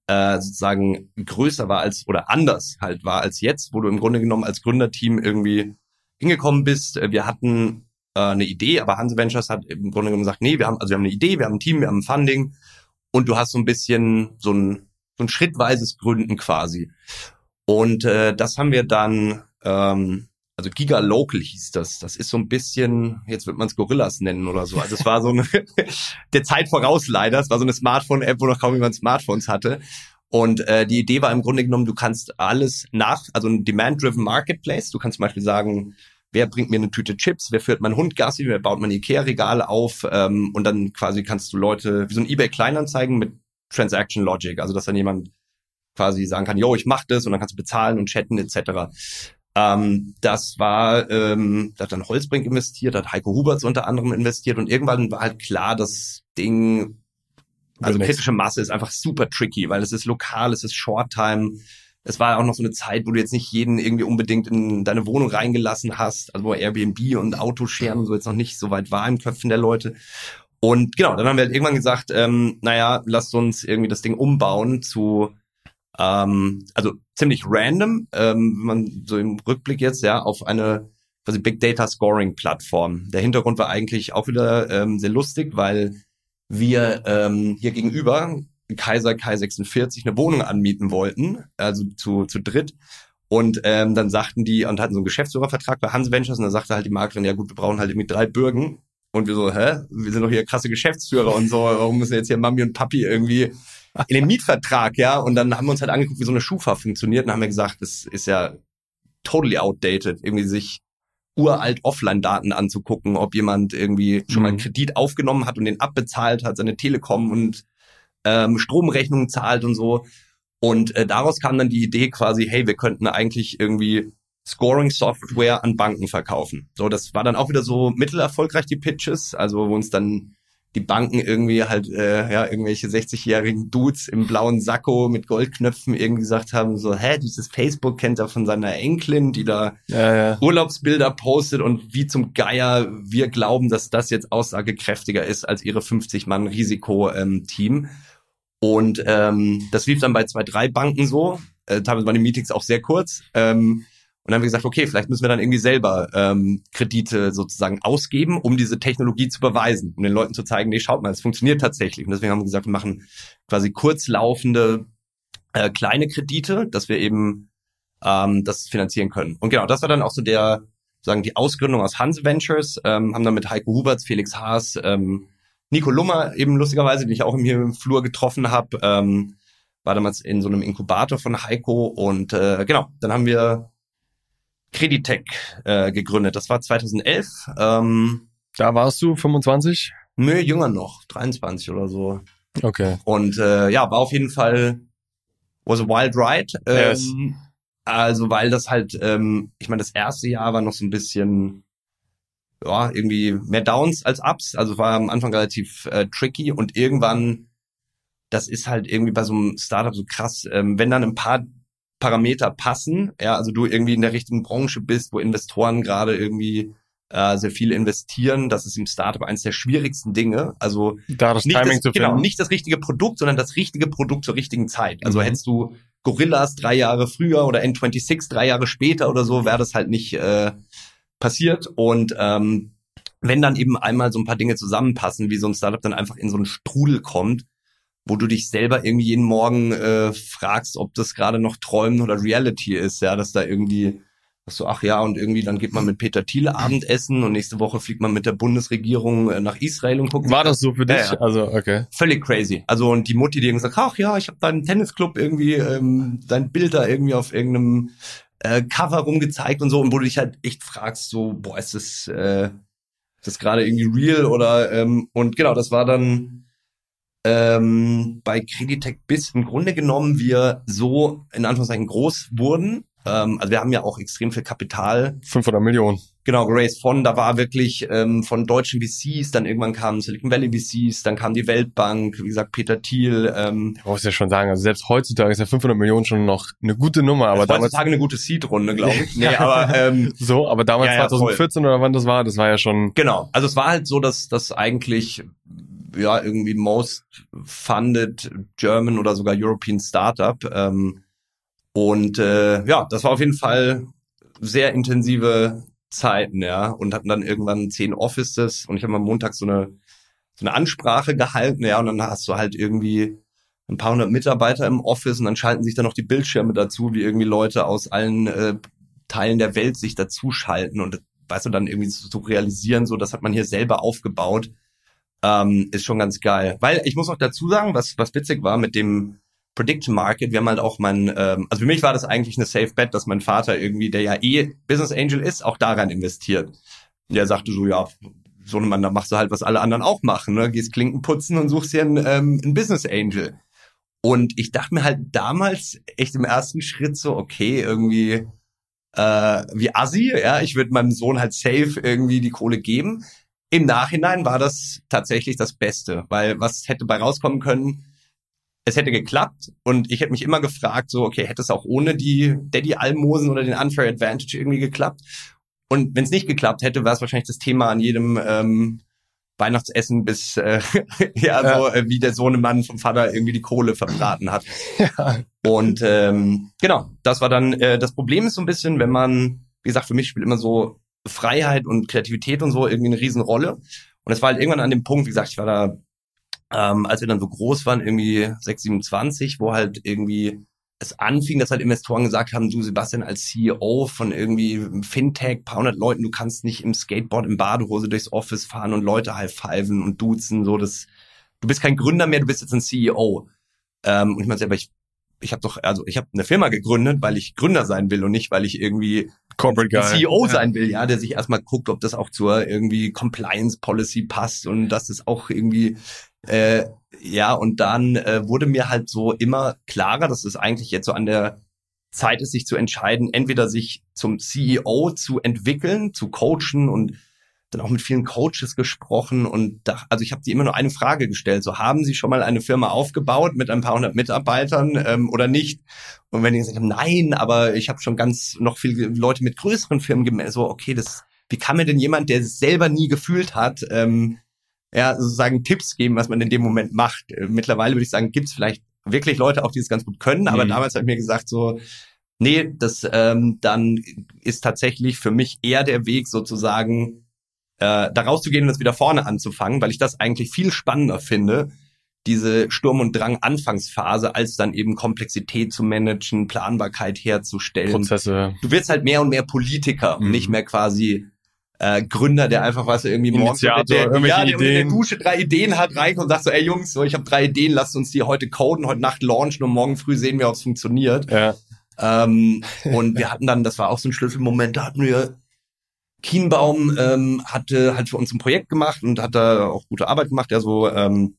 äh, sozusagen größer war als oder anders halt war als jetzt, wo du im Grunde genommen als Gründerteam irgendwie hingekommen bist. Äh, wir hatten äh, eine Idee, aber Hanse Ventures hat im Grunde genommen gesagt, nee, wir haben also wir haben eine Idee, wir haben ein Team, wir haben ein Funding und du hast so ein bisschen so ein so ein schrittweises Gründen quasi. Und äh, das haben wir dann, ähm, also Giga Local hieß das. Das ist so ein bisschen, jetzt wird man es Gorillas nennen oder so. Also es war so eine, der Zeit voraus leider. Es war so eine Smartphone-App, wo noch kaum jemand Smartphones hatte. Und äh, die Idee war im Grunde genommen, du kannst alles nach, also ein Demand-Driven Marketplace. Du kannst zum Beispiel sagen, wer bringt mir eine Tüte Chips, wer führt meinen Hund Gassi, wer baut mein Ikea-Regal auf ähm, und dann quasi kannst du Leute, wie so ein Ebay-Kleinanzeigen mit Transaction Logic, also dass dann jemand quasi sagen kann, yo, ich mach das und dann kannst du bezahlen und chatten etc. Ähm, das war, ähm, da hat dann Holzbrink investiert, da hat Heiko Huberts unter anderem investiert und irgendwann war halt klar, das Ding, also kritische Masse ist einfach super tricky, weil es ist lokal, es ist Short-Time. Es war auch noch so eine Zeit, wo du jetzt nicht jeden irgendwie unbedingt in deine Wohnung reingelassen hast, also wo Airbnb und Autoscheren und so jetzt noch nicht so weit war im Köpfen der Leute. Und genau, dann haben wir halt irgendwann gesagt, ähm, naja, lasst uns irgendwie das Ding umbauen zu, ähm, also ziemlich random, ähm, wenn man so im Rückblick jetzt, ja, auf eine quasi Big Data Scoring Plattform. Der Hintergrund war eigentlich auch wieder ähm, sehr lustig, weil wir ähm, hier gegenüber Kaiser Kai 46 eine Wohnung anmieten wollten, also zu, zu dritt. Und ähm, dann sagten die und hatten so einen Geschäftsführervertrag bei Hans Ventures und da sagte halt die Maklerin, ja gut, wir brauchen halt irgendwie drei Bürgen und wir so, hä? Wir sind doch hier krasse Geschäftsführer und so. Warum müssen jetzt hier Mami und Papi irgendwie in den Mietvertrag, ja? Und dann haben wir uns halt angeguckt, wie so eine Schufa funktioniert und haben wir gesagt, das ist ja totally outdated, irgendwie sich uralt Offline-Daten anzugucken, ob jemand irgendwie schon mal einen Mhm. Kredit aufgenommen hat und den abbezahlt hat, seine Telekom und ähm, Stromrechnungen zahlt und so. Und äh, daraus kam dann die Idee quasi, hey, wir könnten eigentlich irgendwie Scoring-Software an Banken verkaufen. So, das war dann auch wieder so mittelerfolgreich, die Pitches, also wo uns dann die Banken irgendwie halt, äh, ja, irgendwelche 60-jährigen Dudes im blauen Sakko mit Goldknöpfen irgendwie gesagt haben, so, hä, dieses Facebook kennt er von seiner Enkelin, die da Ja, ja. Urlaubsbilder postet und wie zum Geier wir glauben, dass das jetzt aussagekräftiger ist als ihre 50-Mann-Risiko-Team. Und ähm, das lief dann bei zwei, drei Banken so. Äh, teilweise waren die Meetings auch sehr kurz. Ähm, und dann haben wir gesagt, okay, vielleicht müssen wir dann irgendwie selber ähm, Kredite sozusagen ausgeben, um diese Technologie zu beweisen, um den Leuten zu zeigen, nee, schaut mal, es funktioniert tatsächlich. Und deswegen haben wir gesagt, wir machen quasi kurzlaufende äh, kleine Kredite, dass wir eben ähm, das finanzieren können. Und genau, das war dann auch so der, sagen die Ausgründung aus Hans Ventures, ähm, haben dann mit Heiko Huberts, Felix Haas, ähm, Nico Lummer eben lustigerweise, den ich auch hier im Flur getroffen habe, ähm, war damals in so einem Inkubator von Heiko und äh, genau, dann haben wir Creditec äh, gegründet. Das war 2011. Ähm, Da warst du 25? nö, jünger noch, 23 oder so. Okay. Und äh, ja, war auf jeden Fall was a wild ride. Ähm, Yes. Also weil das halt, ähm, ich meine, das erste Jahr war noch so ein bisschen, ja, irgendwie mehr Downs als Ups. Also war am Anfang relativ äh, tricky und irgendwann, das ist halt irgendwie bei so einem Startup so krass, ähm, wenn dann ein paar Parameter passen, ja, also du irgendwie in der richtigen Branche bist, wo Investoren gerade irgendwie äh, sehr viel investieren, das ist im Startup eines der schwierigsten Dinge. Also Da das nicht Timing das, zu genau, finden. nicht das richtige Produkt, sondern das richtige Produkt zur richtigen Zeit. Also Mhm. hättest du Gorillas drei Jahre früher oder N26 drei Jahre später oder so, wäre das halt nicht äh, passiert. Und ähm, wenn dann eben einmal so ein paar Dinge zusammenpassen, wie so ein Startup dann einfach in so einen Strudel kommt, wo du dich selber irgendwie jeden Morgen äh, fragst, ob das gerade noch Träumen oder Reality ist, ja, dass da irgendwie dass so, ach ja, und irgendwie dann geht man mit Peter Thiel Abendessen und nächste Woche fliegt man mit der Bundesregierung äh, nach Israel und guckt War das so für dich? Ja, ja. Also, okay. völlig crazy. Also und die Mutti, die irgendwie sagt, ach ja, ich habe deinen Tennisclub irgendwie, ähm, dein Bild da irgendwie auf irgendeinem äh, Cover rumgezeigt und so, und wo du dich halt echt fragst, so, boah, ist das, äh, ist das gerade irgendwie real oder ähm, und genau, das war dann ähm, bei Creditec bis im Grunde genommen wir so in Anführungszeichen groß wurden. Ähm, also wir haben ja auch extrem viel Kapital 500 Millionen. Genau, geraced von, da war wirklich ähm, von deutschen VCs, dann irgendwann kamen Silicon Valley VCs, dann kam die Weltbank, wie gesagt, Peter Thiel, ähm, Ich muss ja schon sagen, also selbst heutzutage ist ja 500 Millionen schon noch eine gute Nummer, aber damals, heutzutage eine gute Seed-Runde, glaube ich. Nee, aber ähm, so, aber damals Ja, ja, 2014 oder wann das war, das war ja schon, genau, also es war halt so, dass das eigentlich ja irgendwie most funded German oder sogar European Startup. Ähm, und äh, ja, das war auf jeden Fall sehr intensive Zeiten, ja, und hatten dann irgendwann zehn Offices und ich habe am Montag so eine so eine Ansprache gehalten, ja, und dann hast du halt irgendwie ein paar hundert Mitarbeiter im Office und dann schalten sich dann noch die Bildschirme dazu, wie irgendwie Leute aus allen äh, Teilen der Welt sich dazuschalten und weißt du dann irgendwie zu, zu realisieren, so das hat man hier selber aufgebaut, ähm, ist schon ganz geil. Weil ich muss auch dazu sagen, was was witzig war mit dem Prediction Market, wir haben halt auch mein, ähm, also für mich war das eigentlich eine Safe Bet, dass mein Vater irgendwie, der ja eh Business Angel ist, auch daran investiert. Der sagte so, ja, so ein Mann, da machst du halt, was alle anderen auch machen, ne? Gehst Klinken putzen und suchst dir einen, ähm, einen Business Angel. Und ich dachte mir halt damals echt im ersten Schritt so, okay, irgendwie äh, wie Assi, ja, ich würde meinem Sohn halt safe irgendwie die Kohle geben. Im Nachhinein war das tatsächlich das Beste, weil was hätte bei rauskommen können, es hätte geklappt und ich hätte mich immer gefragt, so, okay, hätte es auch ohne die Daddy-Almosen oder den Unfair Advantage irgendwie geklappt? Und wenn es nicht geklappt hätte, wäre es wahrscheinlich das Thema an jedem ähm, Weihnachtsessen bis, äh, ja, so, äh, wie der Sohnemann vom Vater irgendwie die Kohle verbraten hat. ja, Und ähm, genau, das war dann, äh, das Problem ist so ein bisschen, wenn man, wie gesagt, für mich spielt immer so Freiheit und Kreativität und so irgendwie eine Riesenrolle. Und es war halt irgendwann an dem Punkt, wie gesagt, ich war da, ähm, als wir dann so groß waren, irgendwie 6, 27, wo halt irgendwie es anfing, dass halt Investoren gesagt haben, du Sebastian als CEO von irgendwie Fintech, paar hundert Leuten, du kannst nicht im Skateboard, im Badehose durchs Office fahren und Leute high-fiven und duzen, so das, du bist kein Gründer mehr, du bist jetzt ein CEO. Ähm, und ich meine selber, ich ich habe doch, also ich habe eine Firma gegründet, weil ich Gründer sein will und nicht, weil ich irgendwie Corporate Guy. CEO sein will, ja, der sich erstmal guckt, ob das auch zur irgendwie Compliance Policy passt und dass es auch irgendwie äh, ja, und dann äh, wurde mir halt so immer klarer, dass es eigentlich jetzt so an der Zeit ist, sich zu entscheiden, entweder sich zum CEO zu entwickeln, zu coachen und dann auch mit vielen Coaches gesprochen und da, also ich habe sie immer nur eine Frage gestellt: So haben Sie schon mal eine Firma aufgebaut mit ein paar hundert Mitarbeitern ähm, oder nicht? Und wenn die gesagt haben, nein, aber ich habe schon ganz noch viele Leute mit größeren Firmen gemeldet, so okay, das wie kann mir denn jemand, der es selber nie gefühlt hat, ähm, ja sozusagen Tipps geben, was man in dem Moment macht? Äh, mittlerweile würde ich sagen, gibt es vielleicht wirklich Leute auch, die es ganz gut können, aber mhm. damals habe ich mir gesagt so Nee, das ähm, dann ist tatsächlich für mich eher der Weg sozusagen äh, da rauszugehen und das wieder vorne anzufangen, weil ich das eigentlich viel spannender finde, diese Sturm- und Drang-Anfangsphase, als dann eben Komplexität zu managen, Planbarkeit herzustellen. Prozesse. Du wirst halt mehr und mehr Politiker mhm. und nicht mehr quasi äh, Gründer, der einfach was irgendwie morgens der, der, ja, der in der Dusche drei Ideen hat, reinkommt und sagt so, ey Jungs, so, ich habe drei Ideen, lasst uns die heute coden, heute Nacht launchen und morgen früh sehen wir, ob es funktioniert. Ja. Ähm, und wir hatten dann, das war auch so ein Schlüsselmoment, da hatten wir Kienbaum ähm, hatte halt für uns ein Projekt gemacht und hat da auch gute Arbeit gemacht, ja so ähm,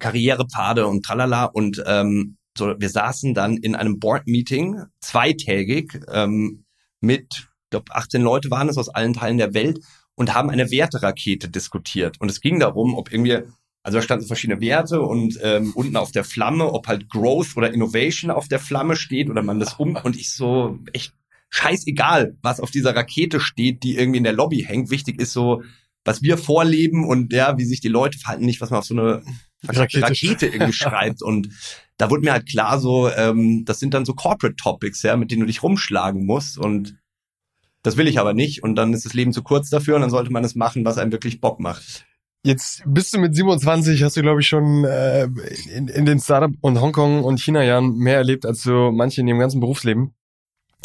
Karrierepfade und tralala. Und ähm, so wir saßen dann in einem Board Meeting zweitägig ähm, mit ich glaube 18 Leute waren es aus allen Teilen der Welt und haben eine Werterakete diskutiert. Und es ging darum, ob irgendwie also da standen verschiedene Werte und ähm, unten auf der Flamme, ob halt Growth oder Innovation auf der Flamme steht oder man das um und ich so echt scheißegal, was auf dieser Rakete steht, die irgendwie in der Lobby hängt. Wichtig ist so, was wir vorleben und ja, wie sich die Leute verhalten, nicht was man auf so eine Rakete, Rakete irgendwie schreibt. Und da wurde mir halt klar so, ähm, das sind dann so Corporate Topics, ja, mit denen du dich rumschlagen musst und das will ich aber nicht und dann ist das Leben zu kurz dafür und dann sollte man es machen, was einem wirklich Bock macht. Jetzt bist du mit 27, hast du, glaube ich, schon äh, in, in den Startup und Hongkong und China-Jahren mehr erlebt als so manche in ihrem ganzen Berufsleben.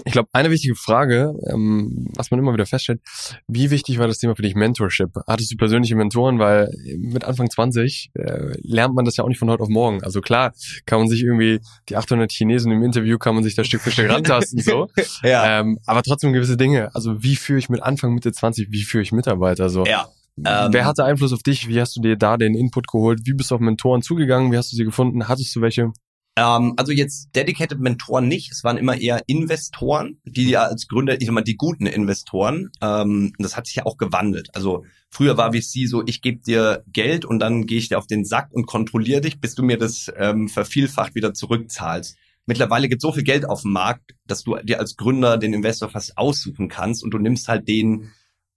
Ich glaube, eine wichtige Frage, ähm, was man immer wieder feststellt, wie wichtig war das Thema für dich Mentorship? Hattest du persönliche Mentoren? Weil mit Anfang 20 äh, lernt man das ja auch nicht von heute auf morgen. Also klar, kann man sich irgendwie die 800 Chinesen im Interview, kann man sich da Stück für Stück rantasten, so. ja. Ähm, aber trotzdem gewisse Dinge. Also wie führe ich mit Anfang, Mitte 20, wie führe ich Mitarbeiter so? Ja. Ähm, Wer hatte Einfluss auf dich? Wie hast du dir da den Input geholt? Wie bist du auf Mentoren zugegangen? Wie hast du sie gefunden? Hattest du welche? Ähm, also jetzt Dedicated Mentoren nicht. Es waren immer eher Investoren, die ja als Gründer, ich sag mal, die guten Investoren. Ähm, das hat sich ja auch gewandelt. Also früher war VC so, ich gebe dir Geld und dann gehe ich dir auf den Sack und kontrolliere dich, bis du mir das ähm, vervielfacht wieder zurückzahlst. Mittlerweile gibt so viel Geld auf dem Markt, dass du dir als Gründer den Investor fast aussuchen kannst und du nimmst halt den,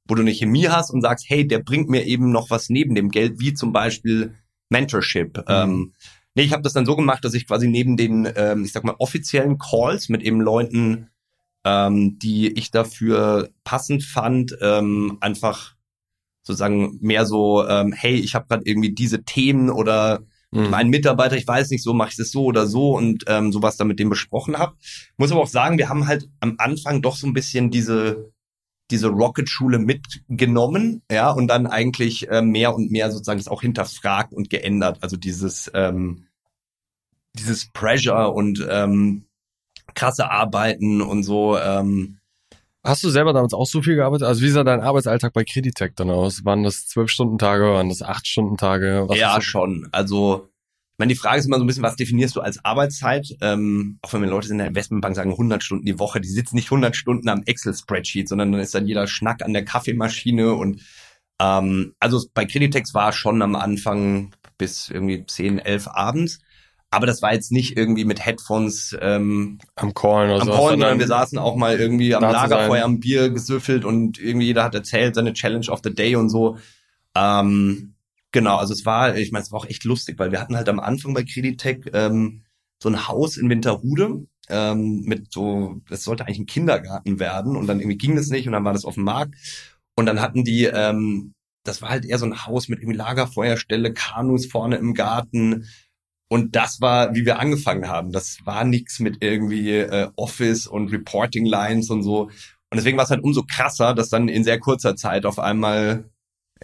wo du eine Chemie hast und sagst, hey, der bringt mir eben noch was neben dem Geld, wie zum Beispiel Mentorship. Mhm. Ähm, nee, ich habe das dann so gemacht, dass ich quasi neben den, ähm, ich sag mal, offiziellen Calls mit eben Leuten, ähm, die ich dafür passend fand, ähm, einfach sozusagen mehr so, ähm, hey, ich habe gerade irgendwie diese Themen oder mhm. mein Mitarbeiter, ich weiß nicht so, mache ich das so oder so und ähm, sowas da mit dem besprochen habe. Muss aber auch sagen, wir haben halt am Anfang doch so ein bisschen diese diese Rocket-Schule mitgenommen, ja, und dann eigentlich äh, mehr und mehr sozusagen das auch hinterfragt und geändert. Also dieses, ähm, dieses Pressure und ähm, krasse Arbeiten und so. Ähm, Hast du selber damals auch so viel gearbeitet? Also wie sah dein Arbeitsalltag bei Creditec dann aus? Waren das zwölf Stunden Tage, waren das acht Stunden Tage? ja, schon. Also meine, die Frage ist immer so ein bisschen, was definierst du als Arbeitszeit? Ähm, auch wenn wir Leute in der Investmentbank sagen 100 Stunden die Woche, die sitzen nicht 100 Stunden am Excel-Spreadsheet, sondern dann ist dann jeder Schnack an der Kaffeemaschine und ähm, also bei Creditex war schon am Anfang bis irgendwie 10, 11 abends. Aber das war jetzt nicht irgendwie mit Headphones ähm, am Callen oder am so, Callen, sondern wir saßen auch mal irgendwie am Lagerfeuer am Bier gesüffelt und irgendwie jeder hat erzählt seine Challenge of the Day und so. Ähm, Genau, also es war, ich meine, es war auch echt lustig, weil wir hatten halt am Anfang bei Creditec ähm, so ein Haus in Winterhude ähm, mit so, das sollte eigentlich ein Kindergarten werden und dann irgendwie ging das nicht und dann war das auf dem Markt und dann hatten die, ähm, das war halt eher so ein Haus mit irgendwie Lagerfeuerstelle, Kanus vorne im Garten und das war, wie wir angefangen haben. Das war nichts mit irgendwie äh, Office und Reporting Lines und so. Und deswegen war es halt umso krasser, dass dann in sehr kurzer Zeit auf einmal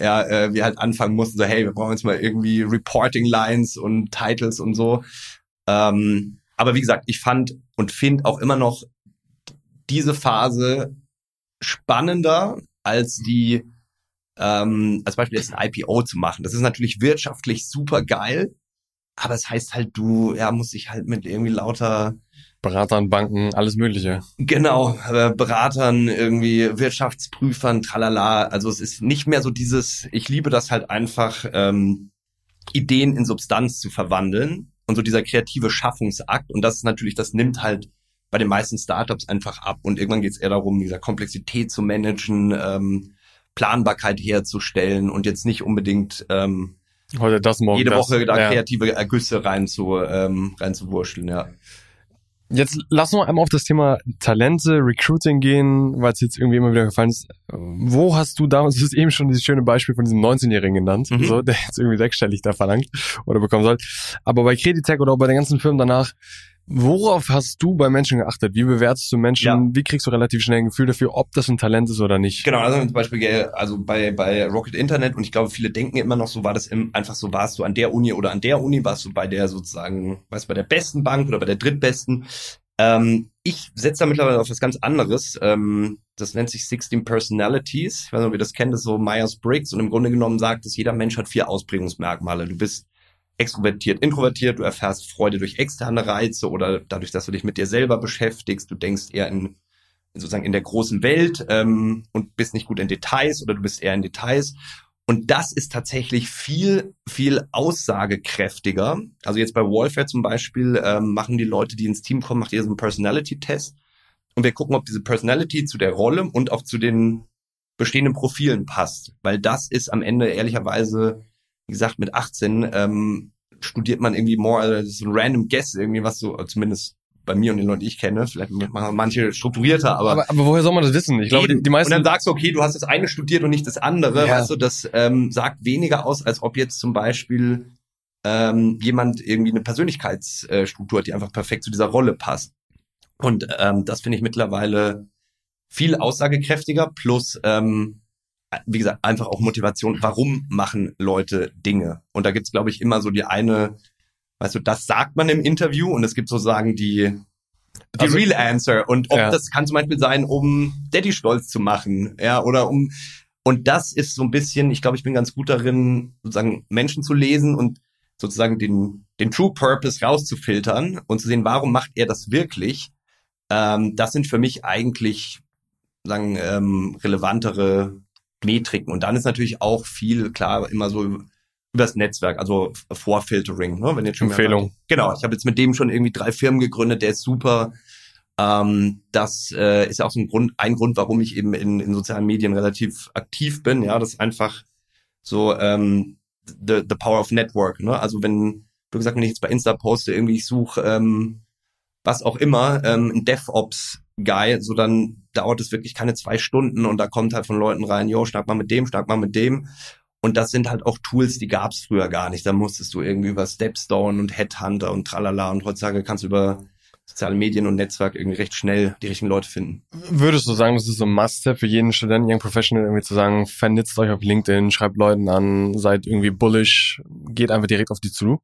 ja, äh, wir halt anfangen mussten, so, hey, wir brauchen jetzt mal irgendwie Reporting Lines und Titles und so. Ähm, Aber wie gesagt, ich fand und finde auch immer noch diese Phase spannender als die, ähm, als Beispiel jetzt ein IPO zu machen. Das ist natürlich wirtschaftlich super geil, aber es heißt halt, du ja, musst dich halt mit irgendwie lauter Beratern, Banken, alles Mögliche. Genau, äh, Beratern, irgendwie Wirtschaftsprüfern, tralala. Also es ist nicht mehr so dieses, ich liebe das halt einfach, ähm, Ideen in Substanz zu verwandeln und so dieser kreative Schaffungsakt. Und das ist natürlich, das nimmt halt bei den meisten Startups einfach ab. Und irgendwann geht es eher darum, dieser Komplexität zu managen, ähm, Planbarkeit herzustellen und jetzt nicht unbedingt ähm, Heute das, morgen jede das. Woche da Ja. kreative Ergüsse rein zu, ähm, rein zu wurschteln, ja. Jetzt lass uns einmal auf das Thema Talente, Recruiting gehen, weil es jetzt irgendwie immer wieder gefallen ist. Wo hast du damals, du hast eben schon dieses schöne Beispiel von diesem 19-Jährigen genannt, Mhm. so, der jetzt irgendwie sechsstellig da verlangt oder bekommen soll. Aber bei Creditec oder auch bei den ganzen Firmen danach, worauf hast du bei Menschen geachtet? Wie bewertest du Menschen? Ja. Wie kriegst du relativ schnell ein Gefühl dafür, ob das ein Talent ist oder nicht? Genau, also zum Beispiel, also bei, bei Rocket Internet und ich glaube, viele denken immer noch so, war das im, einfach so, warst du an der Uni oder an der Uni, warst du bei der sozusagen, weißt du, bei der besten Bank oder bei der drittbesten. Ähm, ich setze da mittlerweile auf was ganz anderes. Ähm, das nennt sich 16 Personalities. Ich weiß nicht, ob ihr das kennt, das ist so Myers-Briggs und im Grunde genommen sagt, dass jeder Mensch hat vier Ausprägungsmerkmale. Du bist extrovertiert, introvertiert, du erfährst Freude durch externe Reize oder dadurch, dass du dich mit dir selber beschäftigst, du denkst eher in sozusagen in der großen Welt ähm, und bist nicht gut in Details oder du bist eher in Details. Und das ist tatsächlich viel, viel aussagekräftiger. Also jetzt bei Warfare zum Beispiel ähm, machen die Leute, die ins Team kommen, macht ihr so einen Personality-Test. Und wir gucken, ob diese Personality zu der Rolle und auch zu den bestehenden Profilen passt. Weil das ist am Ende ehrlicherweise, wie gesagt, mit 18 ähm, studiert man irgendwie more, das ist ein random Guess, irgendwie was so, zumindest bei mir und den Leuten, die ich kenne, vielleicht machen manche strukturierter, aber, Aber, aber woher soll man das wissen? Ich glaube, die, die meisten. Und dann sagst du, okay, du hast das eine studiert und nicht das andere. Ja. Weißt du, das ähm, sagt weniger aus, als ob jetzt zum Beispiel ähm, jemand irgendwie eine Persönlichkeitsstruktur hat, die einfach perfekt zu dieser Rolle passt. Und ähm, das finde ich mittlerweile viel aussagekräftiger, plus ähm, wie gesagt, einfach auch Motivation, warum machen Leute Dinge? Und da gibt's, glaube ich, immer so die eine, weißt du, das sagt man im Interview und es gibt sozusagen die, die Also- Real Answer. Und ob Ja. das kann zum Beispiel sein, um Daddy stolz zu machen, ja, oder um und das ist so ein bisschen, ich glaube, ich bin ganz gut darin, sozusagen Menschen zu lesen und sozusagen den, den True Purpose rauszufiltern und zu sehen, warum macht er das wirklich? Ähm, das sind für mich eigentlich, sagen, ähm, relevantere Metriken. Und dann ist natürlich auch viel, klar, immer so übers Netzwerk, also Vorfiltering, ne? Wenn jetzt schon Empfehlung. Genau, ich habe jetzt mit dem schon irgendwie drei Firmen gegründet, der ist super. Ähm, das äh, ist ja auch so ein Grund, ein Grund, warum ich eben in, in sozialen Medien relativ aktiv bin. Ja, das ist einfach so ähm, the, the power of network. Ne? Also wenn du gesagt, wenn ich jetzt bei Insta poste, irgendwie ich suche ähm, was auch immer, ähm, ein DevOps Guy, so dann dauert es wirklich keine zwei Stunden und da kommt halt von Leuten rein, yo, schnack mal mit dem, schnack mal mit dem. Und das sind halt auch Tools, die gab's früher gar nicht. Da musstest du irgendwie über Stepstone und Headhunter und tralala und heutzutage kannst du über soziale Medien und Netzwerk irgendwie recht schnell die richtigen Leute finden. Würdest du sagen, das ist so ein Must-Have für jeden Studenten, Young Professional, irgendwie zu sagen, vernetzt euch auf LinkedIn, schreibt Leuten an, seid irgendwie bullish, geht einfach direkt auf die zu?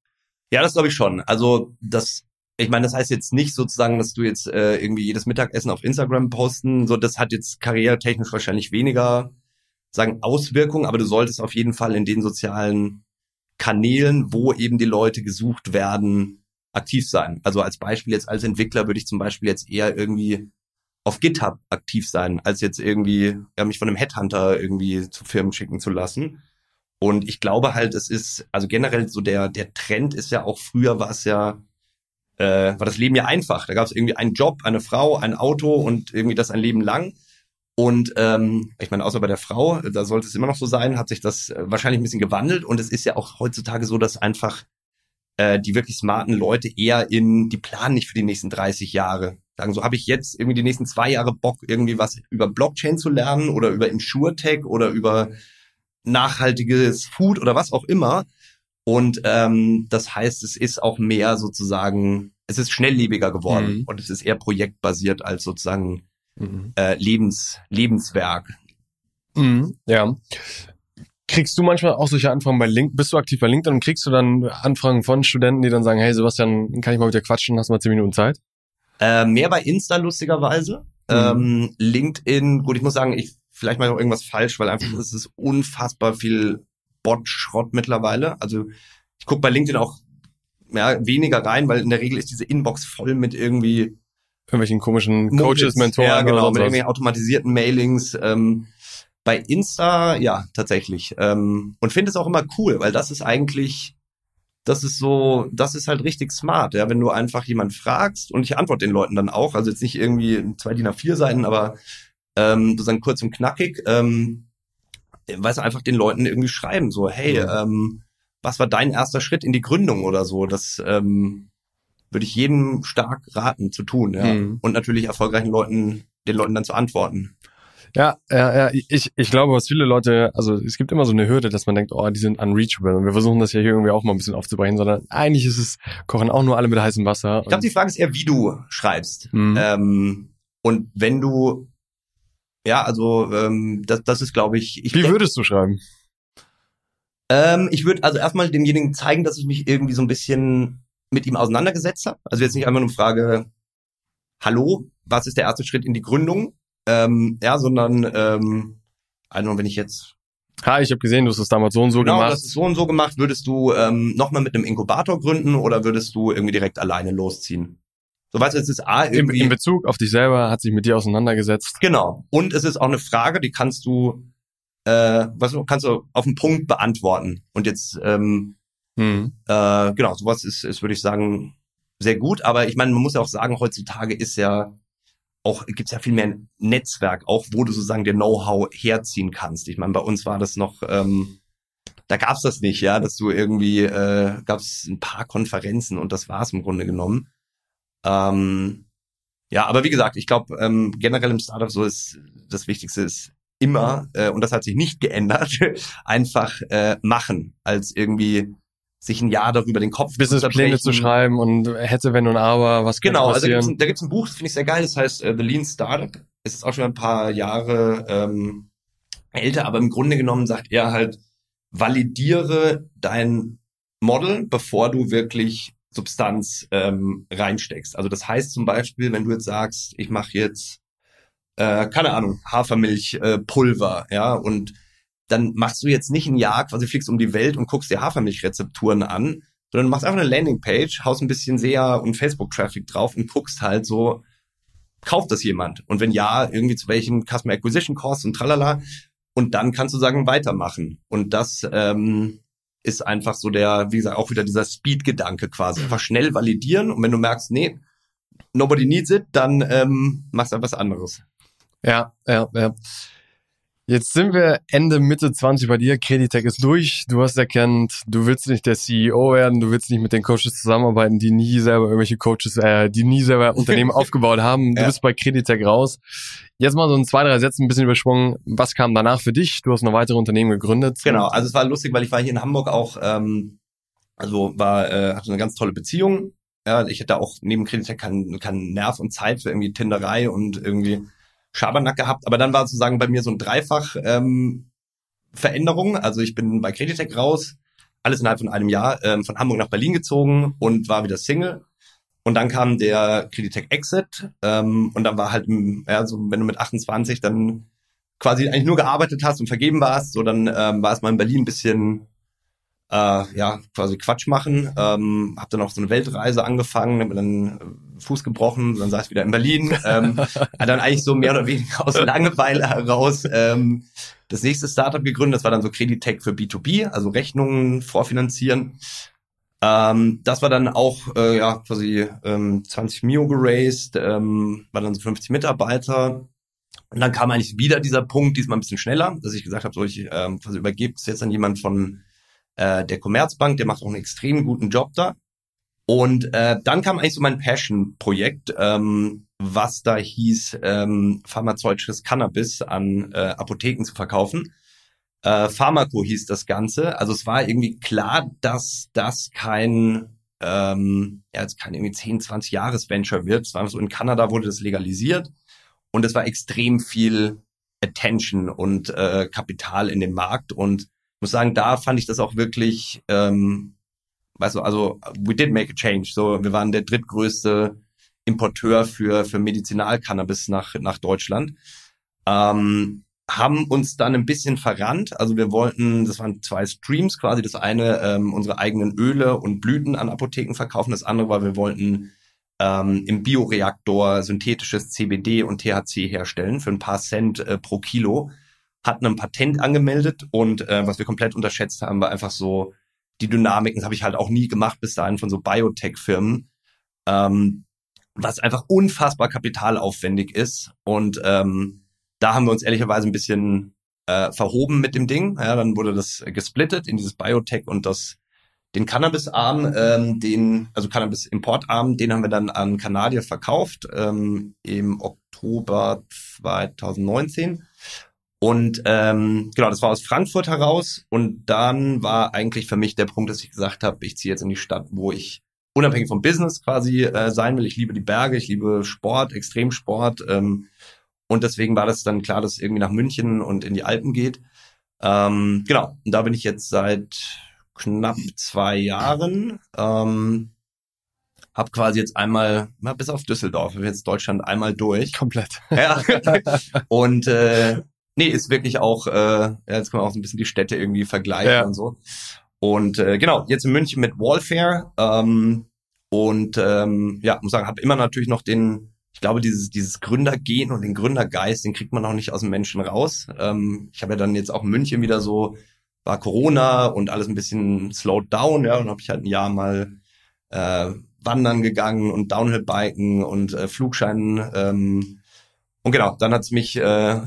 Ja, das glaube ich schon. Also das, ich meine, das heißt jetzt nicht sozusagen, dass du jetzt äh, irgendwie jedes Mittagessen auf Instagram posten. So, das hat jetzt karrieretechnisch wahrscheinlich weniger sagen Auswirkungen, aber du solltest auf jeden Fall in den sozialen Kanälen, wo eben die Leute gesucht werden, aktiv sein. Also als Beispiel jetzt als Entwickler würde ich zum Beispiel jetzt eher irgendwie auf GitHub aktiv sein, als jetzt irgendwie ja, mich von einem Headhunter irgendwie zu Firmen schicken zu lassen. Und ich glaube halt, es ist, also generell so der, der Trend ist ja auch früher war es ja, äh, war das Leben ja einfach. Da gab es irgendwie einen Job, eine Frau, ein Auto und irgendwie das ein Leben lang. Und ähm, ich meine, außer bei der Frau, da sollte es immer noch so sein, hat sich das äh, wahrscheinlich ein bisschen gewandelt. Und es ist ja auch heutzutage so, dass einfach äh, die wirklich smarten Leute eher in, die planen nicht für die nächsten 30 Jahre. Sagen so, habe ich jetzt irgendwie die nächsten zwei Jahre Bock, irgendwie was über Blockchain zu lernen oder über InsurTech oder über nachhaltiges Food oder was auch immer. Und ähm, das heißt, es ist auch mehr sozusagen, es ist schnelllebiger geworden Mhm. und es ist eher projektbasiert als sozusagen Mhm. äh, Lebens, Lebenswerk. Mhm. Ja. Kriegst du manchmal auch solche Anfragen bei LinkedIn? Bist du aktiv bei LinkedIn und kriegst du dann Anfragen von Studenten, die dann sagen, hey Sebastian, kann ich mal mit dir quatschen? Hast du mal zehn Minuten Zeit? Äh, mehr bei Insta lustigerweise. Mhm. Ähm, LinkedIn, gut, ich muss sagen, ich vielleicht mal noch irgendwas falsch, weil einfach es ist unfassbar viel Bot-Schrott mittlerweile. Also ich gucke bei LinkedIn auch ja, weniger rein, weil in der Regel ist diese Inbox voll mit irgendwie irgendwelchen komischen Coaches, Mentoren. Ja, genau, mit irgendwelchen automatisierten Mailings. Ähm, bei Insta, ja, tatsächlich. Ähm, und finde es auch immer cool, weil das ist eigentlich, das ist so, das ist halt richtig smart, ja, wenn du einfach jemand fragst und ich antworte den Leuten dann auch, also jetzt nicht irgendwie zwei DIN A4 Seiten, aber ähm, sozusagen kurz und knackig, ähm, weißt du, einfach den Leuten irgendwie schreiben, so, hey, mhm. ähm, was war dein erster Schritt in die Gründung oder so? Das ähm, würde ich jedem stark raten zu tun, ja. Mhm. Und natürlich erfolgreichen Leuten, den Leuten dann zu antworten. Ja, ja, ja, ich, ich glaube, was viele Leute, also es gibt immer so eine Hürde, dass man denkt, oh, die sind unreachable und wir versuchen das ja hier irgendwie auch mal ein bisschen aufzubrechen, sondern eigentlich ist es, kochen auch nur alle mit heißem Wasser. Ich glaube, die Frage ist eher, wie du schreibst. Mhm. Ähm, und wenn du, ja, also ähm, das, das ist, glaube ich, ich. Wie würdest du schreiben? Ähm, ich würde also erstmal demjenigen zeigen, dass ich mich irgendwie so ein bisschen mit ihm auseinandergesetzt habe. Also jetzt nicht einfach nur Frage, hallo, was ist der erste Schritt in die Gründung? ähm, ja, sondern ähm, also wenn ich jetzt Ha, ich habe gesehen, du hast es damals so und so genau, gemacht. Genau, das ist so und so gemacht. Würdest du ähm, nochmal mit einem Inkubator gründen oder würdest du irgendwie direkt alleine losziehen? So du, es ist A irgendwie... In, in Bezug auf dich selber hat sich mit dir auseinandergesetzt. Genau. Und es ist auch eine Frage, die kannst du, äh, was kannst du auf den Punkt beantworten. Und jetzt, ähm, hm. äh, genau, sowas ist, ist, würde ich sagen, sehr gut. Aber ich meine, man muss ja auch sagen, heutzutage ist ja auch gibt's ja viel mehr Netzwerk, auch wo du sozusagen dir Know-how herziehen kannst. Ich meine, bei uns war das noch, ähm, da gab's das nicht, ja, dass du irgendwie äh, gab's ein paar Konferenzen und das war's im Grunde genommen. Ähm, ja, aber wie gesagt, ich glaube ähm, generell im Startup so ist das Wichtigste ist immer äh, und das hat sich nicht geändert, einfach äh, machen als irgendwie sich ein Jahr darüber den Kopf Businesspläne zu schreiben und hätte, wenn und aber, was Genau, also da gibt's, ein, da gibt's ein Buch, das finde ich sehr geil, das heißt uh, The Lean Startup. Es ist auch schon ein paar Jahre ähm, älter, aber im Grunde genommen sagt er halt, validiere dein Model, bevor du wirklich Substanz ähm, reinsteckst. Also das heißt zum Beispiel, wenn du jetzt sagst, ich mache jetzt, äh, keine Ahnung, Hafermilchpulver, äh, Pulver, ja, und dann machst du jetzt nicht ein Jahr quasi fliegst um die Welt und guckst dir Hafermilchrezepturen an, sondern machst einfach eine Landingpage, haust ein bisschen SEA und Facebook-Traffic drauf und guckst halt so, kauft das jemand? Und wenn ja, irgendwie zu welchen Customer Acquisition Costs und tralala. Und dann kannst du sagen, weitermachen. Und das ähm, ist einfach so der, wie gesagt, auch wieder dieser Speed-Gedanke quasi. Einfach schnell validieren und wenn du merkst, nee, nobody needs it, dann ähm, machst du was anderes. Ja, ja, ja. Jetzt sind wir Ende, Mitte 20 bei dir. Creditech ist durch. Du hast erkannt, du willst nicht der CEO werden, du willst nicht mit den Coaches zusammenarbeiten, die nie selber irgendwelche Coaches, äh, die nie selber Unternehmen aufgebaut haben. Du ja. bist bei Creditech raus. Jetzt mal so in zwei, drei Sätzen ein bisschen übersprungen. Was kam danach für dich? Du hast noch weitere Unternehmen gegründet. Genau, also es war lustig, weil ich war hier in Hamburg auch, ähm, also war, äh, hatte eine ganz tolle Beziehung. Ja, ich hätte auch neben Creditech keinen keinen Nerv und Zeit für irgendwie Tinderei und irgendwie Schabernack gehabt, aber dann war sozusagen bei mir so ein Dreifach ähm, Veränderung. Also ich bin bei Creditec raus, alles innerhalb von einem Jahr, ähm, von Hamburg nach Berlin gezogen und war wieder Single. Und dann kam der Creditec Exit ähm, und dann war halt, ja, so wenn du mit 28 dann quasi eigentlich nur gearbeitet hast und vergeben warst, so dann ähm, war es mal in Berlin ein bisschen äh, ja, quasi Quatsch machen. Ähm, hab dann auch so eine Weltreise angefangen, hab dann äh, Fuß gebrochen, dann saß ich wieder in Berlin. Ähm, hat dann eigentlich so mehr oder weniger aus Langeweile heraus ähm, das nächste Startup gegründet. Das war dann so Creditech für B2B, also Rechnungen vorfinanzieren. Ähm, das war dann auch äh, ja quasi ähm, 20 Mio geraced, ähm, war dann so 50 Mitarbeiter. Und dann kam eigentlich wieder dieser Punkt, diesmal ein bisschen schneller, dass ich gesagt habe, so ich ähm, quasi übergebe es jetzt an jemand von äh, der Commerzbank, der macht auch einen extrem guten Job da. Und äh, dann kam eigentlich so mein Passion-Projekt, ähm, was da hieß, ähm, pharmazeutisches Cannabis an äh, Apotheken zu verkaufen. Äh, Pharmaco hieß das Ganze. Also es war irgendwie klar, dass das kein, ähm, ja, jetzt kein irgendwie 10, 20 Jahres Venture wird. Es war so in Kanada wurde das legalisiert und es war extrem viel Attention und äh, Kapital in dem Markt und muss sagen, da fand ich das auch wirklich, ähm, weißt du, also we did make a change. So, wir waren der drittgrößte Importeur für für Medizinalcannabis nach nach Deutschland. Ähm, haben uns dann ein bisschen verrannt. Also wir wollten, das waren zwei Streams quasi. Das eine ähm, unsere eigenen Öle und Blüten an Apotheken verkaufen. Das andere war, wir wollten ähm, im Bioreaktor synthetisches CBD und THC herstellen für ein paar Cent äh, pro Kilo. Hatten ein Patent angemeldet und äh, was wir komplett unterschätzt haben, war einfach so die Dynamiken. Das habe ich halt auch nie gemacht bis dahin von so Biotech-Firmen. Ähm, was einfach unfassbar kapitalaufwendig ist und ähm, da haben wir uns ehrlicherweise ein bisschen äh, verhoben mit dem Ding. Ja, dann wurde das gesplittet in dieses Biotech und das den Cannabis-Arm, ähm, den, also Cannabis-Importarm, den haben wir dann an Kanadier verkauft ähm, im Oktober 2019. Und ähm, genau, das war aus Frankfurt heraus. Und dann war eigentlich für mich der Punkt, dass ich gesagt habe, ich ziehe jetzt in die Stadt, wo ich unabhängig vom Business quasi äh, sein will. Ich liebe die Berge, ich liebe Sport, Extremsport. Ähm, und deswegen war das dann klar, dass es irgendwie nach München und in die Alpen geht. Ähm, genau, und da bin ich jetzt seit knapp zwei Jahren. Ähm, hab quasi jetzt einmal, na, bis auf Düsseldorf, jetzt Deutschland einmal durch. Komplett. Ja. und äh, nee, ist wirklich auch, äh, ja, jetzt kann man auch so ein bisschen die Städte irgendwie vergleichen ja. und so. Und äh, genau, jetzt in München mit Wallfare. Ähm, und ähm, ja, muss sagen, habe immer natürlich noch den ich glaube, dieses, dieses Gründergehen und den Gründergeist, den kriegt man auch nicht aus dem Menschen raus. Ähm, ich habe ja dann jetzt auch in München wieder so, war Corona und alles ein bisschen slowed down, ja, und habe ich halt ein Jahr mal äh, wandern gegangen und Downhill-Biken und äh, Flugscheinen. Ähm, und genau, dann hat's mich äh,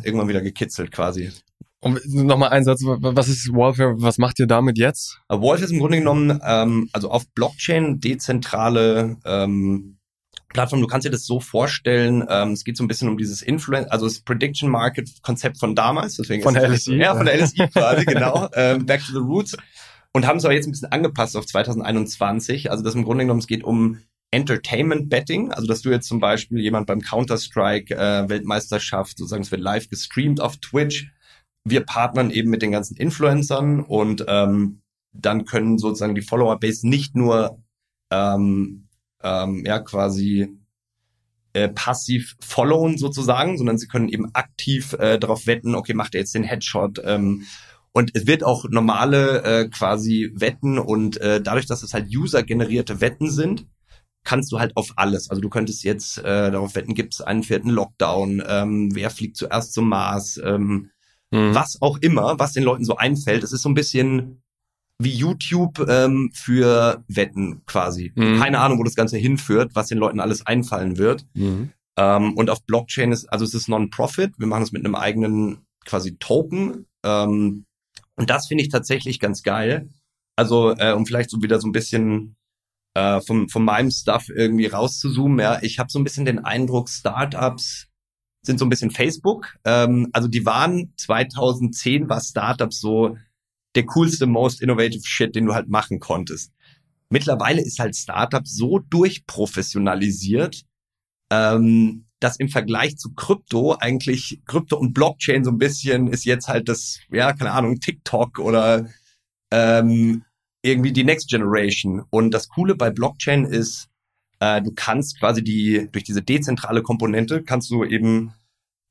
irgendwann wieder gekitzelt quasi. Und nochmal ein Satz, was ist Warfare, was macht ihr damit jetzt? Warfare ist im Grunde genommen, ähm, also auf Blockchain dezentrale ähm, Plattform, du kannst dir das so vorstellen, ähm, es geht so ein bisschen um dieses Influence, also das Prediction Market Konzept von damals, deswegen von der LSI, ja, von der LSI quasi, genau, ähm, Back to the Roots. Und haben es aber jetzt ein bisschen angepasst auf 2021, also das im Grunde genommen, es geht um Entertainment Betting, also dass du jetzt zum Beispiel jemand beim Counter-Strike äh, Weltmeisterschaft, sozusagen es wird live gestreamt auf Twitch, wir partnern eben mit den ganzen Influencern und ähm, dann können sozusagen die Follower-Base nicht nur ähm, ähm, ja quasi äh, passiv followen sozusagen, sondern sie können eben aktiv äh, darauf wetten, okay, macht er jetzt den Headshot. Ähm, und es wird auch normale äh, quasi Wetten und äh, dadurch, dass es halt user-generierte Wetten sind, kannst du halt auf alles. Also du könntest jetzt äh, darauf wetten, gibt es einen vierten Lockdown, ähm, wer fliegt zuerst zum Mars, ähm, mhm. was auch immer, was den Leuten so einfällt. Es ist so ein bisschen wie YouTube ähm, für Wetten quasi. Mhm. Keine Ahnung, wo das Ganze hinführt, was den Leuten alles einfallen wird. Mhm. Ähm, und auf Blockchain ist, also es ist Non-Profit. Wir machen es mit einem eigenen quasi Token. Ähm, und das finde ich tatsächlich ganz geil. Also, äh, um vielleicht so wieder so ein bisschen äh, von, von meinem Stuff irgendwie rauszuzoomen, ja, ich habe so ein bisschen den Eindruck, Startups sind so ein bisschen Facebook. Ähm, also die waren 2010 war Startups so der coolste, most innovative Shit, den du halt machen konntest. Mittlerweile ist halt Startup so durchprofessionalisiert, ähm, dass im Vergleich zu Krypto eigentlich Krypto und Blockchain so ein bisschen ist jetzt halt das, ja, keine Ahnung, TikTok oder ähm, irgendwie die Next Generation. Und das Coole bei Blockchain ist, äh, du kannst quasi die, durch diese dezentrale Komponente kannst du eben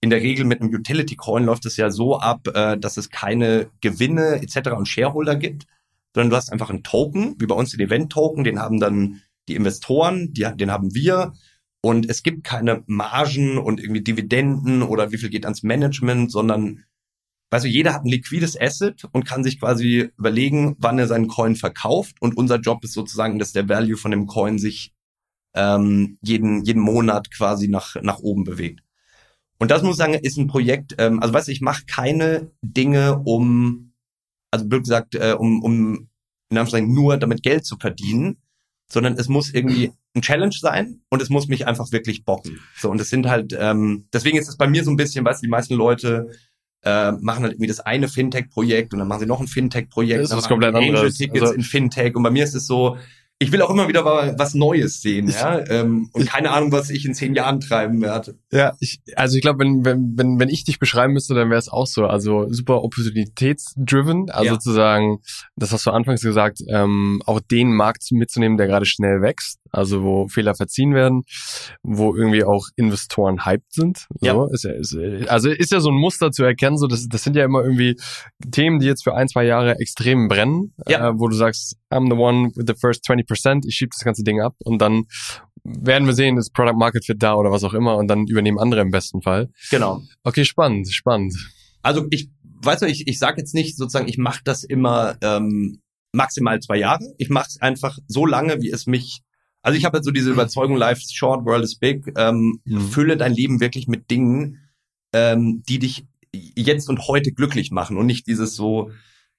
in der Regel mit einem Utility Coin läuft es ja so ab, äh, dass es keine Gewinne etc. und Shareholder gibt, sondern du hast einfach einen Token, wie bei uns den Event Token, den haben dann die Investoren, die, den haben wir und es gibt keine Margen und irgendwie Dividenden oder wie viel geht ans Management, sondern weißt du, jeder hat ein liquides Asset und kann sich quasi überlegen, wann er seinen Coin verkauft und unser Job ist sozusagen, dass der Value von dem Coin sich ähm, jeden, jeden Monat quasi nach, nach oben bewegt. Und das muss ich sagen, ist ein Projekt, ähm, also weißt du, ich mache keine Dinge, um, also blöd gesagt, äh, um, um in Anführungszeichen nur damit Geld zu verdienen, sondern es muss irgendwie ein Challenge sein und es muss mich einfach wirklich bocken. So, und es sind halt, ähm, deswegen ist es bei mir so ein bisschen, weißt du, die meisten Leute äh, machen halt irgendwie das eine Fintech-Projekt und dann machen sie noch ein Fintech-Projekt. Das ist was komplett. Angel-Tickets also, in Fintech. Und bei mir ist es so, ich will auch immer wieder was Neues sehen, ja, ähm, und keine Ahnung, was ich in zehn Jahren treiben werde. Ja, ich, also ich glaube, wenn, wenn, wenn, wenn ich dich beschreiben müsste, dann wäre es auch so, also super opportunitätsdriven, also ja. sozusagen, das hast du anfangs gesagt, ähm, auch den Markt mitzunehmen, der gerade schnell wächst, also wo Fehler verziehen werden, wo irgendwie auch Investoren hyped sind. So, ja. Ist ja, ist, also ist ja so ein Muster zu erkennen, so das, das sind ja immer irgendwie Themen, die jetzt für ein, zwei Jahre extrem brennen, ja. äh, wo du sagst, I'm the one with the first 20%, ich schiebe das ganze Ding ab und dann werden wir sehen, ist Product Market Fit da oder was auch immer und dann übernehmen andere im besten Fall. Genau. Okay, spannend, spannend. Also ich, weißt du, ich, ich sage jetzt nicht sozusagen, ich mache das immer ähm, maximal zwei Jahre. Ich mache es einfach so lange, wie es mich also ich habe jetzt so diese Überzeugung, life is short, world is big. Ähm, mhm. Fülle dein Leben wirklich mit Dingen, ähm, die dich jetzt und heute glücklich machen und nicht dieses so,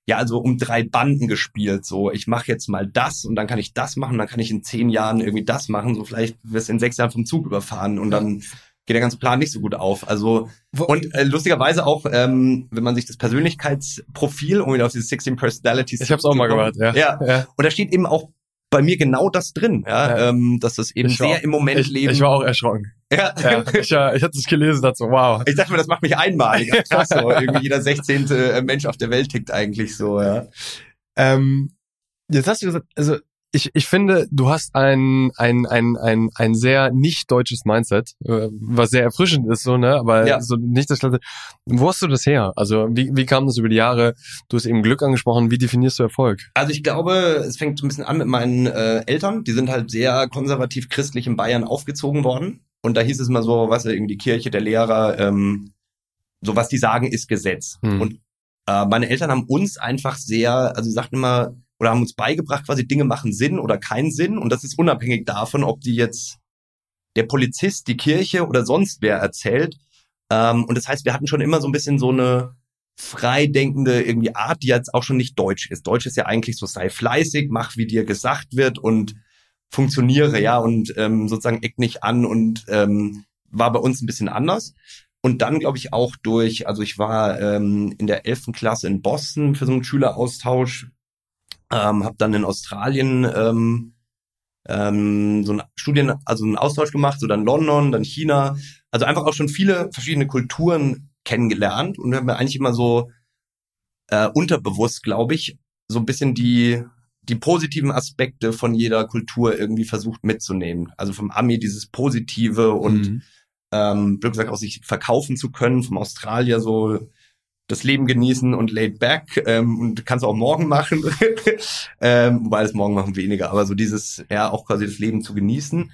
ja, also um drei Banden gespielt. So, ich mache jetzt mal das und dann kann ich das machen, dann kann ich in zehn Jahren irgendwie das machen. So vielleicht wirst du in sechs Jahren vom Zug überfahren und dann geht der ganze Plan nicht so gut auf. Also und äh, lustigerweise auch, ähm, wenn man sich das Persönlichkeitsprofil, um wieder auf diese 16 Personalities. Ich habe es auch mal gemacht, ja. ja. ja. Und da steht eben auch bei mir genau das drin, ja, ja. Ähm, dass das eben sehr im Moment ich, leben. Ich war auch erschrocken. Ja. ja ich, äh, ich hatte es gelesen, so, wow. Ich dachte mir, das macht mich einmalig. Krass, so. Irgendwie jeder 16. Äh, Mensch auf der Welt tickt eigentlich so, ja. Ähm, jetzt hast du gesagt, also ich, ich finde, du hast ein, ein, ein, ein, ein sehr nicht deutsches Mindset, äh, was sehr erfrischend ist, so, ne? Aber ja. so nicht das Ganze. Wo hast du das her? Also, wie, wie kam das über die Jahre? Du hast eben Glück angesprochen. Wie definierst du Erfolg? Also, ich glaube, es fängt so ein bisschen an mit meinen äh, Eltern. Die sind halt sehr konservativ christlich in Bayern aufgezogen worden. Und da hieß es mal so, was irgendwie die Kirche, der Lehrer, ähm, so was die sagen, ist Gesetz. Hm. Und äh, meine Eltern haben uns einfach sehr, also sie sagten immer, oder haben uns beigebracht, quasi Dinge machen Sinn oder keinen Sinn. Und das ist unabhängig davon, ob die jetzt der Polizist, die Kirche oder sonst wer erzählt. Ähm, und das heißt, wir hatten schon immer so ein bisschen so eine freidenkende irgendwie Art, die jetzt auch schon nicht deutsch ist. Deutsch ist ja eigentlich so, sei fleißig, mach, wie dir gesagt wird und funktioniere, ja, und ähm, sozusagen eck nicht an und ähm, war bei uns ein bisschen anders. Und dann, glaube ich, auch durch, also ich war ähm, in der elften Klasse in Boston für so einen Schüleraustausch ähm, habe dann in Australien ähm, ähm, so ein Studien, also einen Austausch gemacht, so dann London, dann China, also einfach auch schon viele verschiedene Kulturen kennengelernt und wir haben eigentlich immer so äh, unterbewusst, glaube ich, so ein bisschen die die positiven Aspekte von jeder Kultur irgendwie versucht mitzunehmen. Also vom Ami dieses Positive und mhm. ähm, wie gesagt auch sich verkaufen zu können, vom Australier so das Leben genießen und laid back ähm, und kannst auch morgen machen, ähm, wobei das morgen machen weniger, aber so dieses, ja, auch quasi das Leben zu genießen.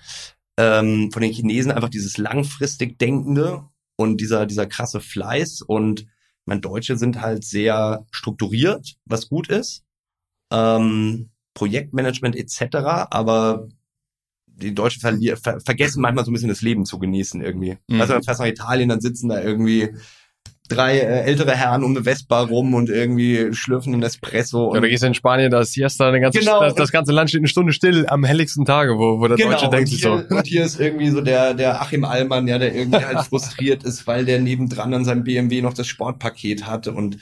Ähm, von den Chinesen einfach dieses langfristig Denkende und dieser, dieser krasse Fleiß und mein Deutsche sind halt sehr strukturiert, was gut ist. Ähm, Projektmanagement etc., aber die Deutschen ver vergessen manchmal so ein bisschen das Leben zu genießen irgendwie. Mhm. Also fast nach Italien, dann sitzen da irgendwie drei äh, ältere Herren um eine Vespa rum und irgendwie schlürfen einen Espresso. Und ja, gehst du in Spanien, da ist Siesta, eine ganze, genau, das, das, ganze Land steht eine Stunde still am helligsten Tage, wo, wo der genau, Deutsche denkt sich so. Und hier ist irgendwie so der, der Achim Allmann, ja, der irgendwie halt frustriert ist, weil der nebendran an seinem BMW noch das Sportpaket hatte und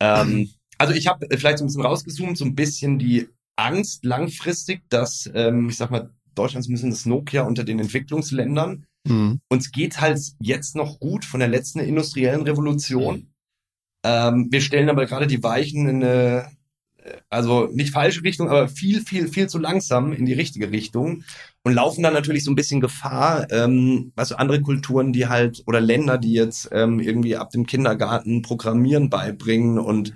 ähm, also ich habe vielleicht so ein bisschen rausgezoomt, so ein bisschen die Angst langfristig, dass, ähm, ich sag mal, Deutschland ist ein bisschen das Nokia unter den Entwicklungsländern Mhm. Uns geht halt jetzt noch gut von der letzten industriellen Revolution. Mhm. Ähm, wir stellen aber gerade die Weichen in eine, also nicht falsche Richtung, aber viel, viel, viel zu langsam in die richtige Richtung und laufen dann natürlich so ein bisschen Gefahr, ähm, also andere Kulturen, die halt oder Länder, die jetzt ähm, irgendwie ab dem Kindergarten Programmieren beibringen und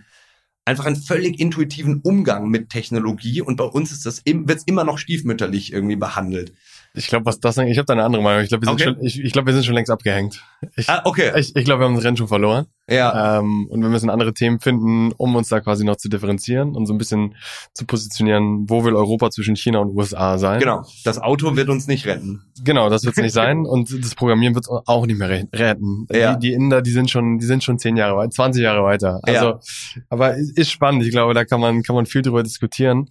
einfach einen völlig intuitiven Umgang mit Technologie und bei uns ist das wird es immer noch stiefmütterlich irgendwie behandelt. Ich glaube, was das ich habe da eine andere Meinung. Ich glaube, wir sind okay. schon ich, ich glaube, wir sind schon längst abgehängt. Ich, ah, okay. Ich, ich glaube, wir haben das Rennen schon verloren. Ja. Ähm, und wir müssen andere Themen finden, um uns da quasi noch zu differenzieren und so ein bisschen zu positionieren, wo will Europa zwischen China und USA sein. Genau. Das Auto wird uns nicht retten. Genau, das wird es nicht sein und das Programmieren wird auch nicht mehr retten. Ja. Die, die Inder, die sind schon, die sind schon zehn Jahre weit, 20 Jahre weiter. Also, ja. aber ist spannend. Ich glaube, da kann man kann man viel drüber diskutieren.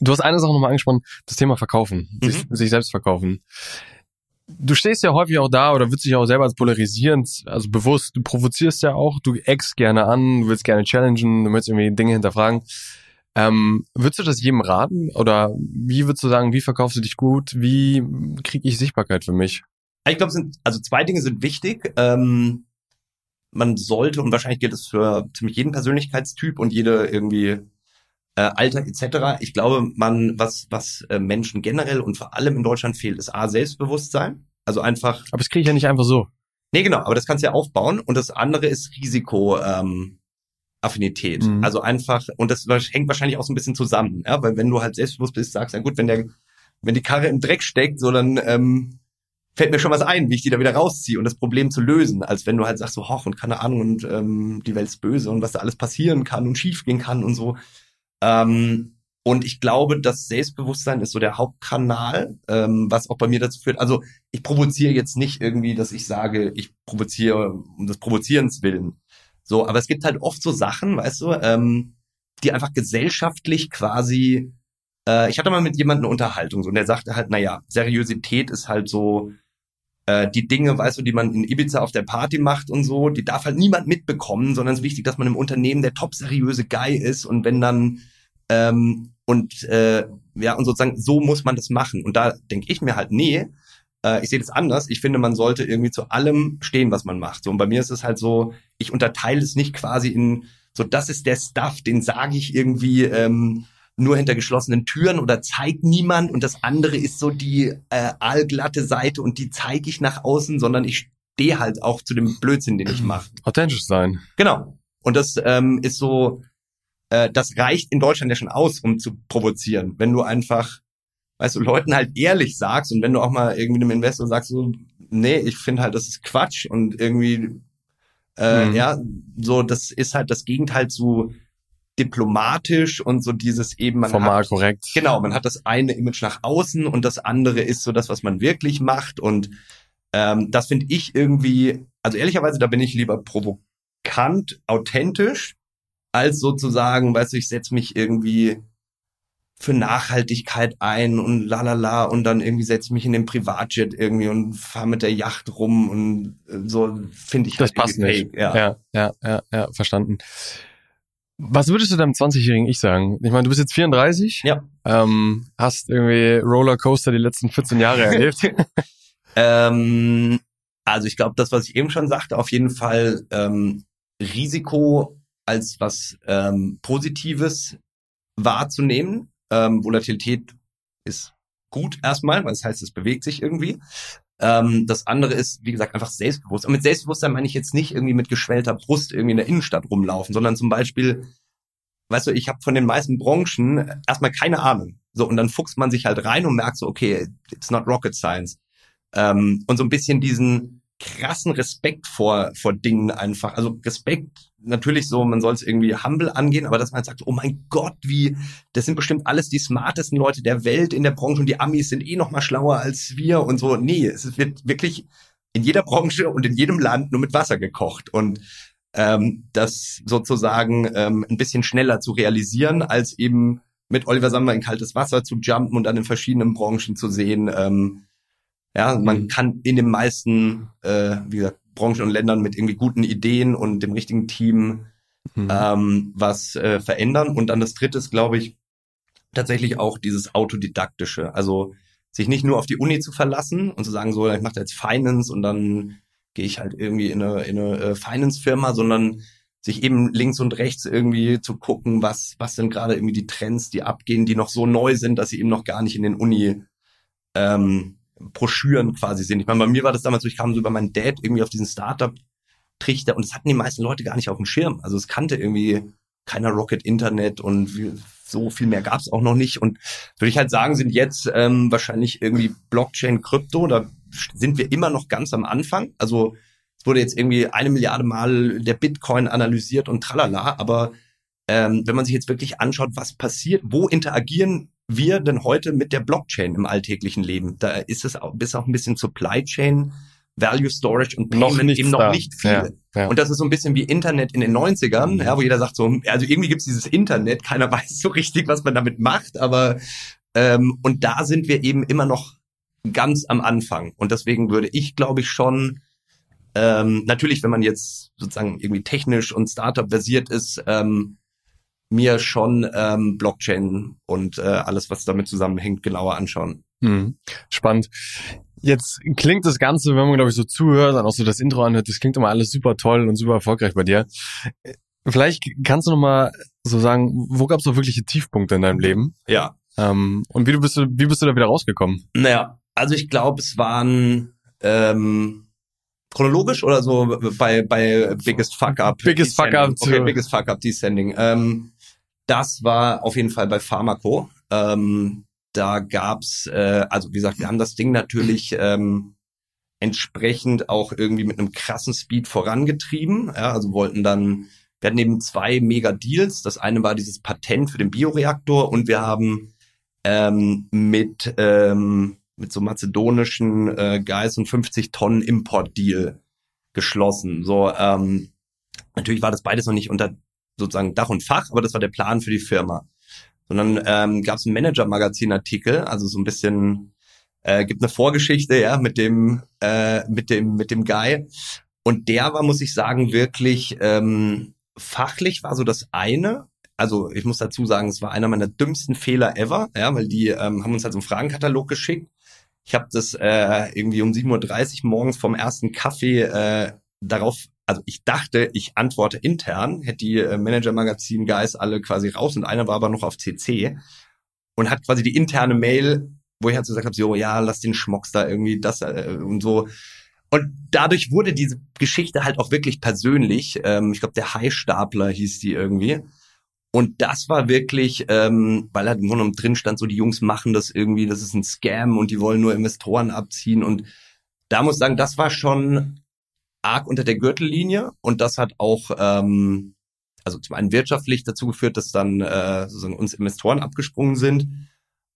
Du hast eine Sache nochmal angesprochen, das Thema Verkaufen, mhm. sich, sich selbst verkaufen. Du stehst ja häufig auch da oder würdest dich auch selber als polarisierend, also bewusst, du provozierst ja auch, du eckst gerne an, du willst gerne challengen, du willst irgendwie Dinge hinterfragen. Ähm, würdest du das jedem raten? Oder wie würdest du sagen, wie verkaufst du dich gut? Wie kriege ich Sichtbarkeit für mich? Ich glaube, sind also zwei Dinge sind wichtig. Ähm, man sollte und wahrscheinlich gilt es für ziemlich jeden Persönlichkeitstyp und jede irgendwie äh, Alter etc. Ich glaube, man was was äh, Menschen generell und vor allem in Deutschland fehlt, ist a Selbstbewusstsein. Also einfach. Aber das kriege ich ja nicht einfach so. Nee, genau. Aber das kannst du ja aufbauen. Und das andere ist Risiko. Ähm, Affinität. Mhm. Also einfach, und das hängt wahrscheinlich auch so ein bisschen zusammen, ja, weil wenn du halt selbstbewusst bist, sagst, ja gut, wenn der, wenn die Karre im Dreck steckt, so dann ähm, fällt mir schon was ein, wie ich die da wieder rausziehe und das Problem zu lösen, als wenn du halt sagst, so hoch und keine Ahnung und ähm, die Welt ist böse und was da alles passieren kann und schiefgehen kann und so. Ähm, und ich glaube, das Selbstbewusstsein ist so der Hauptkanal, ähm, was auch bei mir dazu führt. Also ich provoziere jetzt nicht irgendwie, dass ich sage, ich provoziere um des Provozierens willen. So, aber es gibt halt oft so Sachen, weißt du, ähm, die einfach gesellschaftlich quasi. Äh, ich hatte mal mit jemandem eine Unterhaltung so, und der sagte halt, naja, Seriosität ist halt so äh, die Dinge, weißt du, die man in Ibiza auf der Party macht und so, die darf halt niemand mitbekommen, sondern es ist wichtig, dass man im Unternehmen der top seriöse Guy ist und wenn dann ähm, und äh, ja und sozusagen so muss man das machen und da denke ich mir halt nee äh, ich sehe das anders ich finde man sollte irgendwie zu allem stehen was man macht so und bei mir ist es halt so ich unterteile es nicht quasi in so das ist der Stuff den sage ich irgendwie ähm, nur hinter geschlossenen Türen oder zeigt niemand und das andere ist so die äh, allglatte Seite und die zeige ich nach außen, sondern ich stehe halt auch zu dem Blödsinn, den ich mache. Authentisch sein. Genau. Und das ähm, ist so, äh, das reicht in Deutschland ja schon aus, um zu provozieren. Wenn du einfach, weißt du, Leuten halt ehrlich sagst und wenn du auch mal irgendwie einem Investor sagst, so, nee, ich finde halt, das ist Quatsch und irgendwie, äh, mhm. ja, so, das ist halt das Gegenteil zu diplomatisch und so dieses eben man formal hat, korrekt. Genau, man hat das eine Image nach außen und das andere ist so das, was man wirklich macht und ähm, das finde ich irgendwie, also ehrlicherweise, da bin ich lieber provokant, authentisch, als sozusagen, weißt du, ich setze mich irgendwie für Nachhaltigkeit ein und lalala und dann irgendwie setze ich mich in den Privatjet irgendwie und fahre mit der Yacht rum und äh, so finde ich das halt passt nicht. Fake, ja. ja, ja, ja, ja, verstanden. Was würdest du deinem 20-jährigen Ich sagen? Ich meine, du bist jetzt 34. Ja. Ähm, hast irgendwie Rollercoaster die letzten 14 Jahre erlebt. ähm, also ich glaube, das, was ich eben schon sagte, auf jeden Fall ähm, Risiko als was ähm, Positives wahrzunehmen. Ähm, Volatilität ist gut erstmal, weil das heißt, es bewegt sich irgendwie. Ähm, das andere ist, wie gesagt, einfach selbstbewusst. Und mit Selbstbewusstsein meine ich jetzt nicht irgendwie mit geschwellter Brust irgendwie in der Innenstadt rumlaufen, sondern zum Beispiel, weißt du, ich habe von den meisten Branchen erstmal keine Ahnung. So, und dann fuchst man sich halt rein und merkt so, okay, it's not rocket science. Ähm, und so ein bisschen diesen krassen Respekt vor, vor Dingen einfach. Also Respekt natürlich so, man soll es irgendwie humble angehen, aber dass man sagt, oh mein Gott, wie, das sind bestimmt alles die smartesten Leute der Welt in der Branche und die Amis sind eh noch mal schlauer als wir und so. Nee, es wird wirklich in jeder Branche und in jedem Land nur mit Wasser gekocht und ähm, das sozusagen ähm, ein bisschen schneller zu realisieren, als eben mit Oliver Sammer in kaltes Wasser zu jumpen und dann in verschiedenen Branchen zu sehen. Ähm, ja, man mhm. kann in den meisten, äh, wie gesagt, Branchen und Ländern mit irgendwie guten Ideen und dem richtigen Team mhm. ähm, was äh, verändern. Und dann das dritte ist, glaube ich, tatsächlich auch dieses Autodidaktische. Also sich nicht nur auf die Uni zu verlassen und zu sagen, so, ich mache jetzt Finance und dann gehe ich halt irgendwie in eine, in eine äh, Finance-Firma, sondern sich eben links und rechts irgendwie zu gucken, was, was sind gerade irgendwie die Trends, die abgehen, die noch so neu sind, dass sie eben noch gar nicht in den Uni ähm, Broschüren quasi sind. Ich meine, bei mir war das damals so, ich kam so über meinen Dad irgendwie auf diesen Startup-Trichter und das hatten die meisten Leute gar nicht auf dem Schirm. Also es kannte irgendwie keiner Rocket Internet und so viel mehr gab es auch noch nicht. Und würde ich halt sagen, sind jetzt ähm, wahrscheinlich irgendwie Blockchain, Krypto, da sind wir immer noch ganz am Anfang. Also es wurde jetzt irgendwie eine Milliarde Mal der Bitcoin analysiert und tralala, aber ähm, wenn man sich jetzt wirklich anschaut, was passiert, wo interagieren wir denn heute mit der Blockchain im alltäglichen Leben? Da ist es auch, bis auch ein bisschen Supply Chain, Value Storage und Payment noch eben noch da. nicht viel. Ja, ja. Und das ist so ein bisschen wie Internet in den 90ern, mhm. ja, wo jeder sagt so, also irgendwie gibt's dieses Internet, keiner weiß so richtig, was man damit macht, aber ähm, und da sind wir eben immer noch ganz am Anfang. Und deswegen würde ich, glaube ich, schon ähm, natürlich, wenn man jetzt sozusagen irgendwie technisch und Startup versiert ist, ähm, mir schon ähm, Blockchain und äh, alles, was damit zusammenhängt, genauer anschauen. Mhm. Spannend. Jetzt klingt das Ganze, wenn man, glaube ich, so zuhört und auch so das Intro anhört, das klingt immer alles super toll und super erfolgreich bei dir. Vielleicht kannst du noch mal so sagen, wo gab es noch wirkliche Tiefpunkte in deinem Leben? Ja. Ähm, und wie, du bist du, wie bist du da wieder rausgekommen? Naja, also ich glaube, es waren ähm, chronologisch oder so bei, bei Biggest Fuck Up. Biggest Fuck Up. Okay, Biggest Fuck Up Descending. Ähm, das war auf jeden Fall bei Pharmaco. Ähm, da gab's, äh, also wie gesagt, wir haben das Ding natürlich ähm, entsprechend auch irgendwie mit einem krassen Speed vorangetrieben. Ja, also wollten dann wir hatten eben zwei Mega-Deals. Das eine war dieses Patent für den Bioreaktor und wir haben ähm, mit, ähm, mit so mazedonischen äh, Guys und 50 Tonnen Import-Deal geschlossen. So, ähm, natürlich war das beides noch nicht unter sozusagen Dach und Fach, aber das war der Plan für die Firma. Sondern ähm, gab es einen Manager-Magazin-Artikel, also so ein bisschen äh, gibt eine Vorgeschichte, ja, mit dem äh, mit dem mit dem Guy. Und der war, muss ich sagen, wirklich ähm, fachlich war so das eine. Also ich muss dazu sagen, es war einer meiner dümmsten Fehler ever, ja, weil die ähm, haben uns halt so einen Fragenkatalog geschickt. Ich habe das äh, irgendwie um 7.30 Uhr morgens vom ersten Kaffee äh, darauf, also ich dachte, ich antworte intern, hätte die äh, Manager-Magazin-Guys alle quasi raus und einer war aber noch auf CC und hat quasi die interne Mail, wo ich halt so gesagt habe, so, ja, lass den Schmocks da irgendwie das äh, und so und dadurch wurde diese Geschichte halt auch wirklich persönlich. Ähm, ich glaube, der High-Stapler hieß die irgendwie. Und das war wirklich, ähm, weil halt im Grunde drin stand, so die Jungs machen das irgendwie, das ist ein Scam und die wollen nur Investoren abziehen. Und da muss ich sagen, das war schon arg unter der Gürtellinie und das hat auch, ähm, also zum einen wirtschaftlich dazu geführt, dass dann äh, sozusagen uns Investoren abgesprungen sind,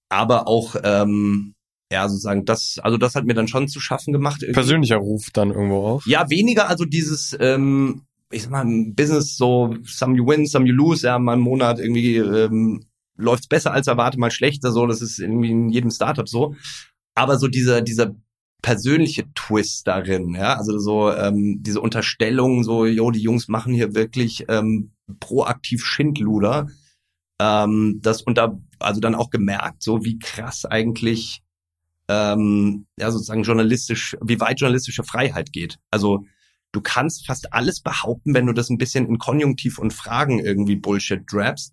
aber auch ähm, ja, sozusagen, das, also das hat mir dann schon zu schaffen gemacht. Irgendwie. Persönlicher Ruf dann irgendwo auch? Ja, weniger, also dieses, ähm, ich sag mal, im Business so, some you win, some you lose, ja, mal im Monat irgendwie ähm, läuft's besser als erwartet, mal schlechter, so, das ist irgendwie in jedem Startup so. Aber so dieser, dieser persönliche Twist darin, ja, also so ähm, diese Unterstellung, so, jo, die Jungs machen hier wirklich ähm, proaktiv Schindluder. Ähm, das da, also dann auch gemerkt, so wie krass eigentlich ähm, ja sozusagen journalistisch, wie weit journalistische Freiheit geht. Also du kannst fast alles behaupten, wenn du das ein bisschen in Konjunktiv und Fragen irgendwie Bullshit drapst.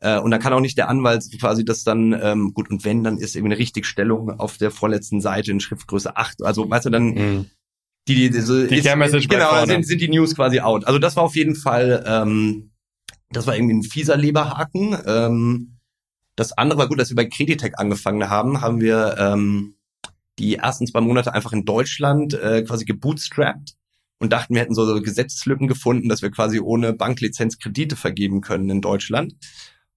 Äh, und dann kann auch nicht der Anwalt quasi das dann, ähm, gut, und wenn, dann ist irgendwie eine Richtigstellung auf der vorletzten Seite in Schriftgröße 8. Also, weißt du, dann mhm. die, die, die, so die ist, genau, sind, sind die News quasi out. Also das war auf jeden Fall, ähm, das war irgendwie ein fieser Leberhaken. Ähm, das andere war gut, dass wir bei Creditec angefangen haben, haben wir ähm, die ersten zwei Monate einfach in Deutschland äh, quasi gebootstrapped und dachten, wir hätten so, so Gesetzeslücken gefunden, dass wir quasi ohne Banklizenz Kredite vergeben können in Deutschland.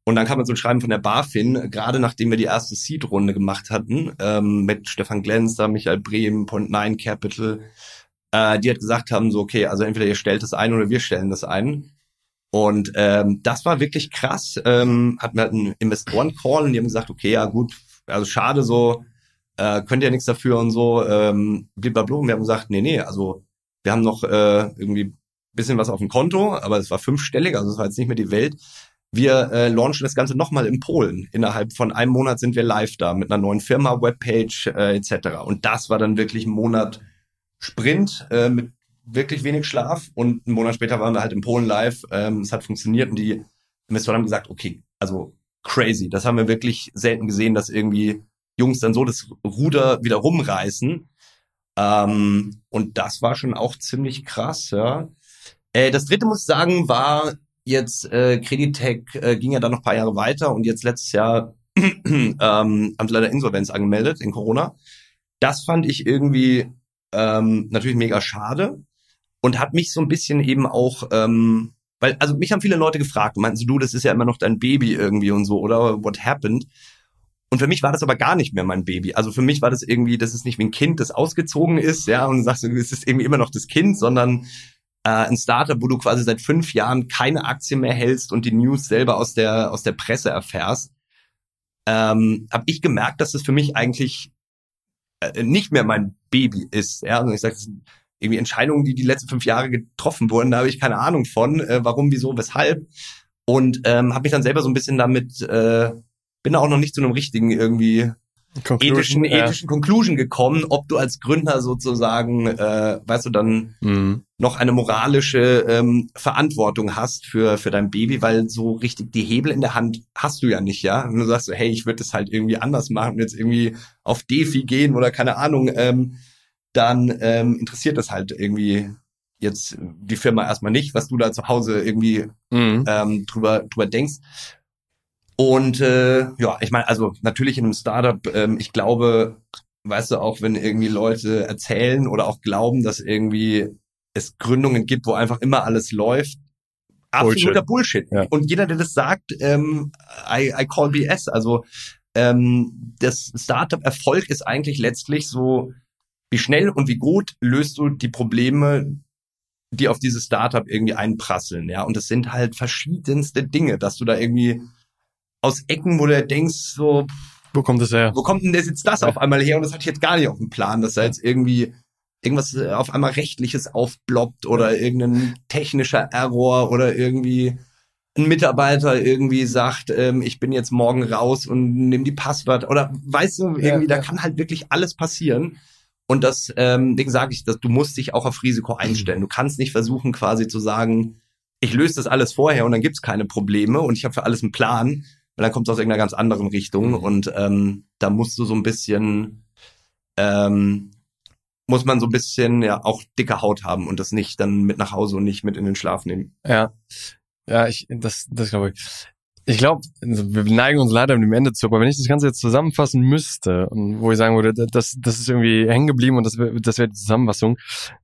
Und dann kam man so ein Schreiben von der BaFin, gerade nachdem wir die erste Seed-Runde gemacht hatten, ähm, mit Stefan Glenster, Michael Brehm, Point Nine Capital, äh, die hat gesagt haben, so, okay, also entweder ihr stellt das ein oder wir stellen das ein. Und ähm, das war wirklich krass. Ähm, hatten wir halt einen Investoren-Call und die haben gesagt, okay, ja gut, also schade so, äh, könnt ihr nichts dafür und so, ähm, blablabla. Und wir haben gesagt, nee, nee, also wir haben noch äh, irgendwie bisschen was auf dem Konto, aber es war fünfstellig, also es war jetzt nicht mehr die Welt. Wir äh, launchen das Ganze nochmal in Polen. Innerhalb von einem Monat sind wir live da mit einer neuen Firma, Webpage äh, etc. Und das war dann wirklich ein Monat Sprint äh, mit wirklich wenig Schlaf und einen Monat später waren wir halt in Polen live. Ähm, es hat funktioniert und die Investoren haben gesagt, okay, also crazy. Das haben wir wirklich selten gesehen, dass irgendwie Jungs dann so das Ruder wieder rumreißen. Ähm, und das war schon auch ziemlich krass, ja. Äh, das dritte, muss ich sagen, war jetzt äh, Creditec äh, ging ja dann noch ein paar Jahre weiter und jetzt letztes Jahr ähm, haben sie leider Insolvenz angemeldet in Corona. Das fand ich irgendwie ähm, natürlich mega schade und hat mich so ein bisschen eben auch, ähm, weil, also mich haben viele Leute gefragt, meinst du, das ist ja immer noch dein Baby irgendwie und so, oder what happened? Und für mich war das aber gar nicht mehr mein Baby. Also für mich war das irgendwie, das ist nicht wie ein Kind, das ausgezogen ist, ja, und du sagst, es ist irgendwie immer noch das Kind, sondern äh, ein Startup, wo du quasi seit fünf Jahren keine Aktie mehr hältst und die News selber aus der aus der Presse erfährst, ähm, habe ich gemerkt, dass das für mich eigentlich äh, nicht mehr mein Baby ist. Ja, und ich sage, irgendwie Entscheidungen, die die letzten fünf Jahre getroffen wurden, da habe ich keine Ahnung von, äh, warum, wieso, weshalb. Und ähm, habe mich dann selber so ein bisschen damit, äh, bin da auch noch nicht zu einem richtigen irgendwie Conclusion, ethischen, ja. ethischen Conclusion gekommen, ob du als Gründer sozusagen, äh, weißt du, dann Mhm. noch eine moralische ähm, Verantwortung hast für für dein Baby, weil so richtig die Hebel in der Hand hast du ja nicht, ja. Wenn du sagst so, hey, ich würde das halt irgendwie anders machen, jetzt irgendwie auf Defi gehen oder keine Ahnung, ähm, dann ähm, interessiert das halt irgendwie jetzt die Firma erstmal nicht, was du da zu Hause irgendwie Mhm. ähm, drüber, drüber denkst. Und äh, ja, ich meine, also natürlich in einem Startup, ähm, ich glaube, weißt du, auch wenn irgendwie Leute erzählen oder auch glauben, dass irgendwie es Gründungen gibt, wo einfach immer alles läuft, absoluter Bullshit. Ja. Und jeder, der das sagt, ähm, I, I call BS. Also ähm, das Startup-Erfolg ist eigentlich letztlich so, wie schnell und wie gut löst du die Probleme, die auf dieses Startup irgendwie einprasseln, ja. Und das sind halt verschiedenste Dinge, dass du da irgendwie aus Ecken, wo du denkst, so, Wo kommt das her? wo kommt denn das jetzt das auf einmal her? Und das hatte ich jetzt gar nicht auf dem Plan, dass da jetzt irgendwie irgendwas äh, auf einmal rechtliches aufploppt oder irgendein technischer Error oder irgendwie ein Mitarbeiter irgendwie sagt, ähm, ich bin jetzt morgen raus und nimm die Passwort oder weißt du, irgendwie, Ja, da ja. kann halt wirklich alles passieren. Und das, ähm, deswegen sage ich, dass du musst dich auch auf Risiko einstellen. Du kannst nicht versuchen, quasi zu sagen, ich löse das alles vorher und dann gibt's keine Probleme und ich habe für alles einen Plan, weil dann kommt es aus irgendeiner ganz anderen Richtung. Mhm. Und ähm, da musst du so ein bisschen, ähm, muss man so ein bisschen ja auch dicke Haut haben und das nicht dann mit nach Hause und nicht mit in den Schlaf nehmen. Ja. Ja, ich, das, das glaube ich. Ich glaube, also wir neigen uns leider dem Ende zu, aber wenn ich das Ganze jetzt zusammenfassen müsste und wo ich sagen würde, das, das ist irgendwie hängen geblieben und das wäre das wär die Zusammenfassung.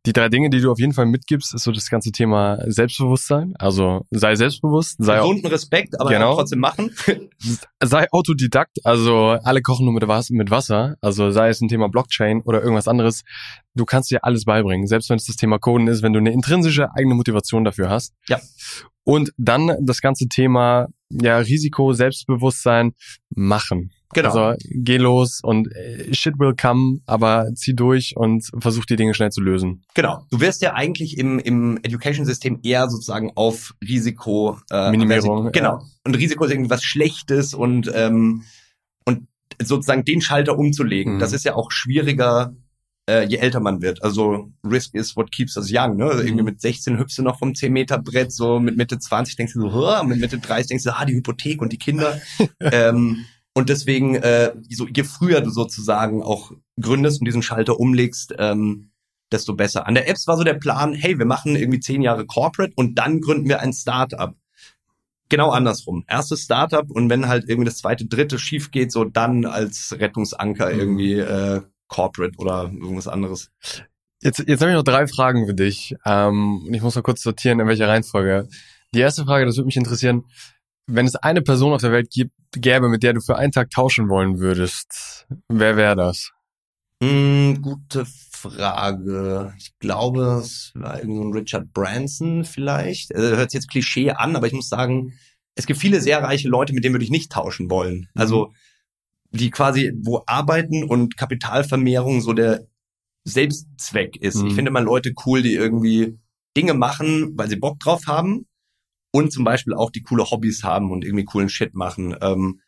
Die drei Dinge, die du auf jeden Fall mitgibst, ist so das ganze Thema Selbstbewusstsein. Also sei selbstbewusst, sei, Gesunden Respekt, aber Genau. trotzdem machen. sei Autodidakt, also alle kochen nur mit, Was- mit Wasser, also sei es ein Thema Blockchain oder irgendwas anderes, du kannst dir alles beibringen, selbst wenn es das Thema Coden ist, wenn du eine intrinsische eigene Motivation dafür hast. Ja. Und dann das ganze Thema ja Risiko, Selbstbewusstsein machen. Genau. Also geh los und äh, shit will come, aber zieh durch und versuch die Dinge schnell zu lösen. Genau. Du wirst ja eigentlich im, im Education-System eher sozusagen auf Risiko äh, Minimierung. Genau. ja. Und Risiko ist irgendwie was Schlechtes und ähm, und sozusagen den Schalter umzulegen. Mhm. Das ist ja auch schwieriger, äh, je älter man wird. Also Risk is what keeps us young. Ne? Also irgendwie Mhm. mit 16 hüpfst du noch vom 10 Meter Brett, so mit Mitte 20 denkst du so, und mit Mitte 30 denkst du, ah die Hypothek und die Kinder. ähm, und deswegen, äh, so, je früher du sozusagen auch gründest und diesen Schalter umlegst, ähm, desto besser. An der Apps war so der Plan, hey, wir machen irgendwie zehn Jahre Corporate und dann gründen wir ein Startup. Genau andersrum. Erstes Startup und wenn halt irgendwie das zweite, dritte schief geht, so dann als Rettungsanker Mhm. irgendwie äh, Corporate oder irgendwas anderes. Jetzt, jetzt habe ich noch drei Fragen für dich. Ähm, und ich muss mal kurz sortieren, in welcher Reihenfolge. Die erste Frage, das würde mich interessieren, wenn es eine Person auf der Welt gibt, gäbe, mit der du für einen Tag tauschen wollen würdest, wer wäre das? Hm, gute Frage. Ich glaube, es war irgendwie so ein Richard Branson vielleicht. Also, hört sich jetzt Klischee an, aber ich muss sagen, es gibt viele sehr reiche Leute, mit denen würde ich nicht tauschen wollen. Also die quasi, wo Arbeiten und Kapitalvermehrung so der Selbstzweck ist. Mhm. Ich finde immer Leute cool, die irgendwie Dinge machen, weil sie Bock drauf haben und zum Beispiel auch die coole Hobbys haben und irgendwie coolen Shit machen. Ähm,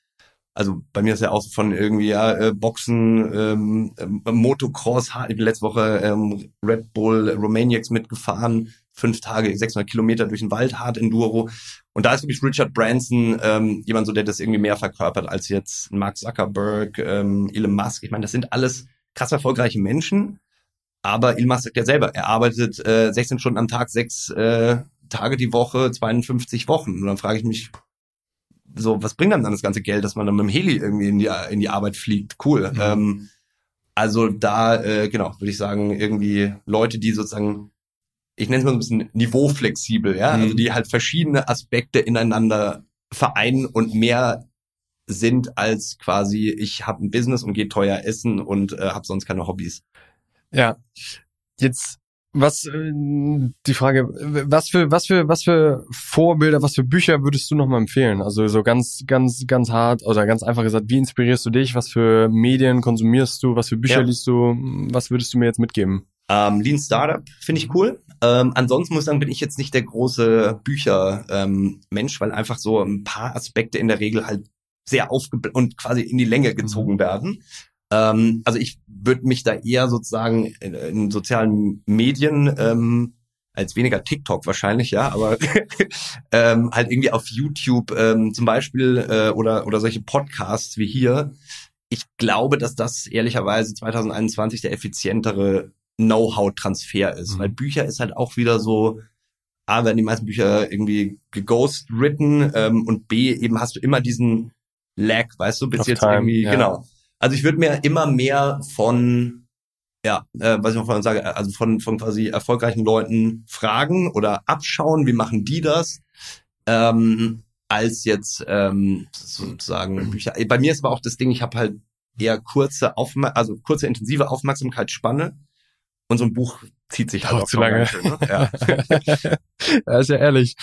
also bei mir ist ja auch so von irgendwie ja, äh, Boxen, ähm, ähm, Motocross, ich bin letzte Woche ähm, Red Bull Romaniacs mitgefahren, fünf Tage, 600 Kilometer durch den Wald, Hard Enduro. Und da ist wirklich Richard Branson ähm, jemand so, der das irgendwie mehr verkörpert als jetzt Mark Zuckerberg, ähm, Elon Musk. Ich meine, das sind alles krass erfolgreiche Menschen, aber Elon Musk sagt ja selber, er arbeitet äh, 16 Stunden am Tag, sechs äh, Tage die Woche, 52 Wochen. Und dann frage ich mich, so, was bringt einem dann das ganze Geld, dass man dann mit dem Heli irgendwie in die, in die Arbeit fliegt? Cool. Mhm. Ähm, also da, äh, genau, würde ich sagen, irgendwie Leute, die sozusagen, ich nenne es mal so ein bisschen niveauflexibel, ja, Mhm. also die halt verschiedene Aspekte ineinander vereinen und mehr sind als quasi, ich habe ein Business und gehe teuer essen und äh, habe sonst keine Hobbys. Ja. Jetzt, was, äh, die Frage, was für, was für, was für Vorbilder, was für Bücher würdest du nochmal empfehlen? Also so ganz, ganz, ganz hart oder ganz einfach gesagt, wie inspirierst du dich? Was für Medien konsumierst du? Was für Bücher Ja. liest du? Was würdest du mir jetzt mitgeben? Ähm, Lean Startup finde ich cool. Ähm, ansonsten muss ich sagen, bin ich jetzt nicht der große Bücher-Mensch, ähm, weil einfach so ein paar Aspekte in der Regel halt sehr aufge und quasi in die Länge gezogen mhm. werden. Ähm, also ich würde mich da eher sozusagen in, in sozialen Medien ähm, als weniger TikTok wahrscheinlich, ja, aber ähm, halt irgendwie auf YouTube ähm, zum Beispiel äh, oder oder solche Podcasts wie hier. Ich glaube, dass das ehrlicherweise 2021 der effizientere Know-how-Transfer ist, mhm. weil Bücher ist halt auch wieder so, A, werden die meisten Bücher irgendwie geghost-written ähm, und B, eben hast du immer diesen Lag, weißt du, bis jetzt time, irgendwie, ja. genau. Also ich würde mir immer mehr von, ja, äh, was ich noch vorhin sage, also von, von quasi erfolgreichen Leuten fragen oder abschauen, wie machen die das, ähm, als jetzt ähm, sozusagen Bücher. Bei mir ist aber auch das Ding, ich habe halt eher kurze Aufmer also kurze intensive Aufmerksamkeitsspanne und so ein Buch zieht sich halt auch zu lange. Schön, ne? ja. ja, ist ja ehrlich.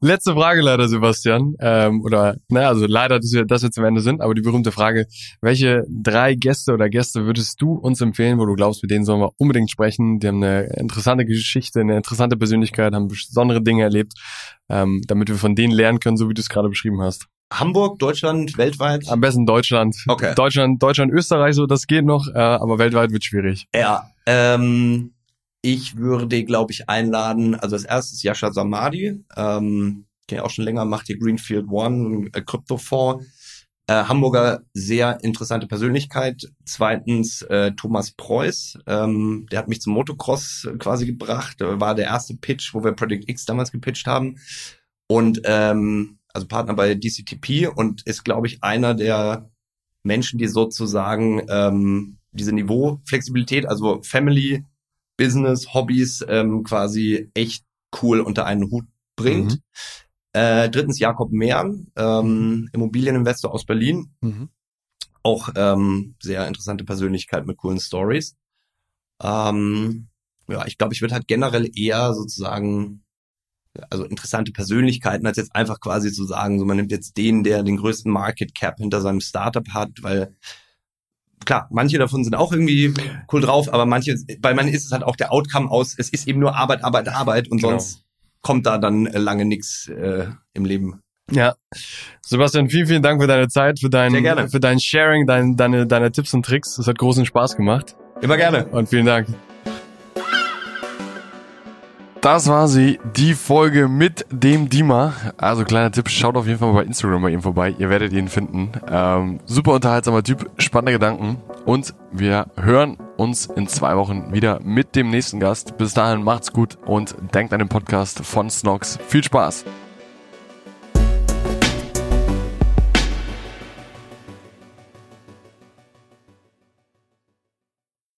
Letzte Frage leider, Sebastian. Ähm, oder, naja, also leider, dass wir, dass wir zum Ende sind, aber die berühmte Frage, welche drei Gäste oder Gäste würdest du uns empfehlen, wo du glaubst, mit denen sollen wir unbedingt sprechen? Die haben eine interessante Geschichte, eine interessante Persönlichkeit, haben besondere Dinge erlebt, ähm, damit wir von denen lernen können, so wie du es gerade beschrieben hast. Hamburg, Deutschland, weltweit? Am besten Deutschland. Okay. Deutschland, Deutschland, Österreich, so das geht noch, äh, aber weltweit wird schwierig. Ja, ähm, ich würde, glaube ich, einladen, also als erstes Yasha Samadi, ähm, den auch schon länger macht, hier Greenfield One, äh, Kryptofonds. Äh, Hamburger sehr interessante Persönlichkeit. Zweitens äh, Thomas Preuß, ähm, der hat mich zum Motocross quasi gebracht, war der erste Pitch, wo wir Project X damals gepitcht haben. Und ähm, also Partner bei DCTP und ist, glaube ich, einer der Menschen, die sozusagen ähm, diese Niveauflexibilität, also Family, Business, Hobbys ähm, quasi echt cool unter einen Hut bringt. Mhm. Äh, drittens Jakob Mehr, ähm, Immobilieninvestor aus Berlin. Mhm. Auch ähm, sehr interessante Persönlichkeit mit coolen Stories. Ähm, ja, ich glaube, ich würde halt generell eher sozusagen also interessante Persönlichkeiten, als jetzt einfach quasi zu sagen, so man nimmt jetzt den, der den größten Market Cap hinter seinem Startup hat, weil klar, manche davon sind auch irgendwie cool drauf, aber manche, bei manchen ist es halt auch der Outcome aus, es ist eben nur Arbeit, Arbeit, Arbeit und genau. sonst kommt da dann lange nichts äh, im Leben. Ja. Sebastian, vielen, vielen Dank für deine Zeit, für dein, für dein Sharing, dein, deine, deine Tipps und Tricks. Das hat großen Spaß gemacht. Immer gerne. Und vielen Dank. Das war sie, die Folge mit dem Dima. Also kleiner Tipp, schaut auf jeden Fall bei Instagram bei ihm vorbei. Ihr werdet ihn finden. Ähm, super unterhaltsamer Typ, spannende Gedanken. Und wir hören uns in zwei Wochen wieder mit dem nächsten Gast. Bis dahin macht's gut und denkt an den Podcast von Snox. Viel Spaß!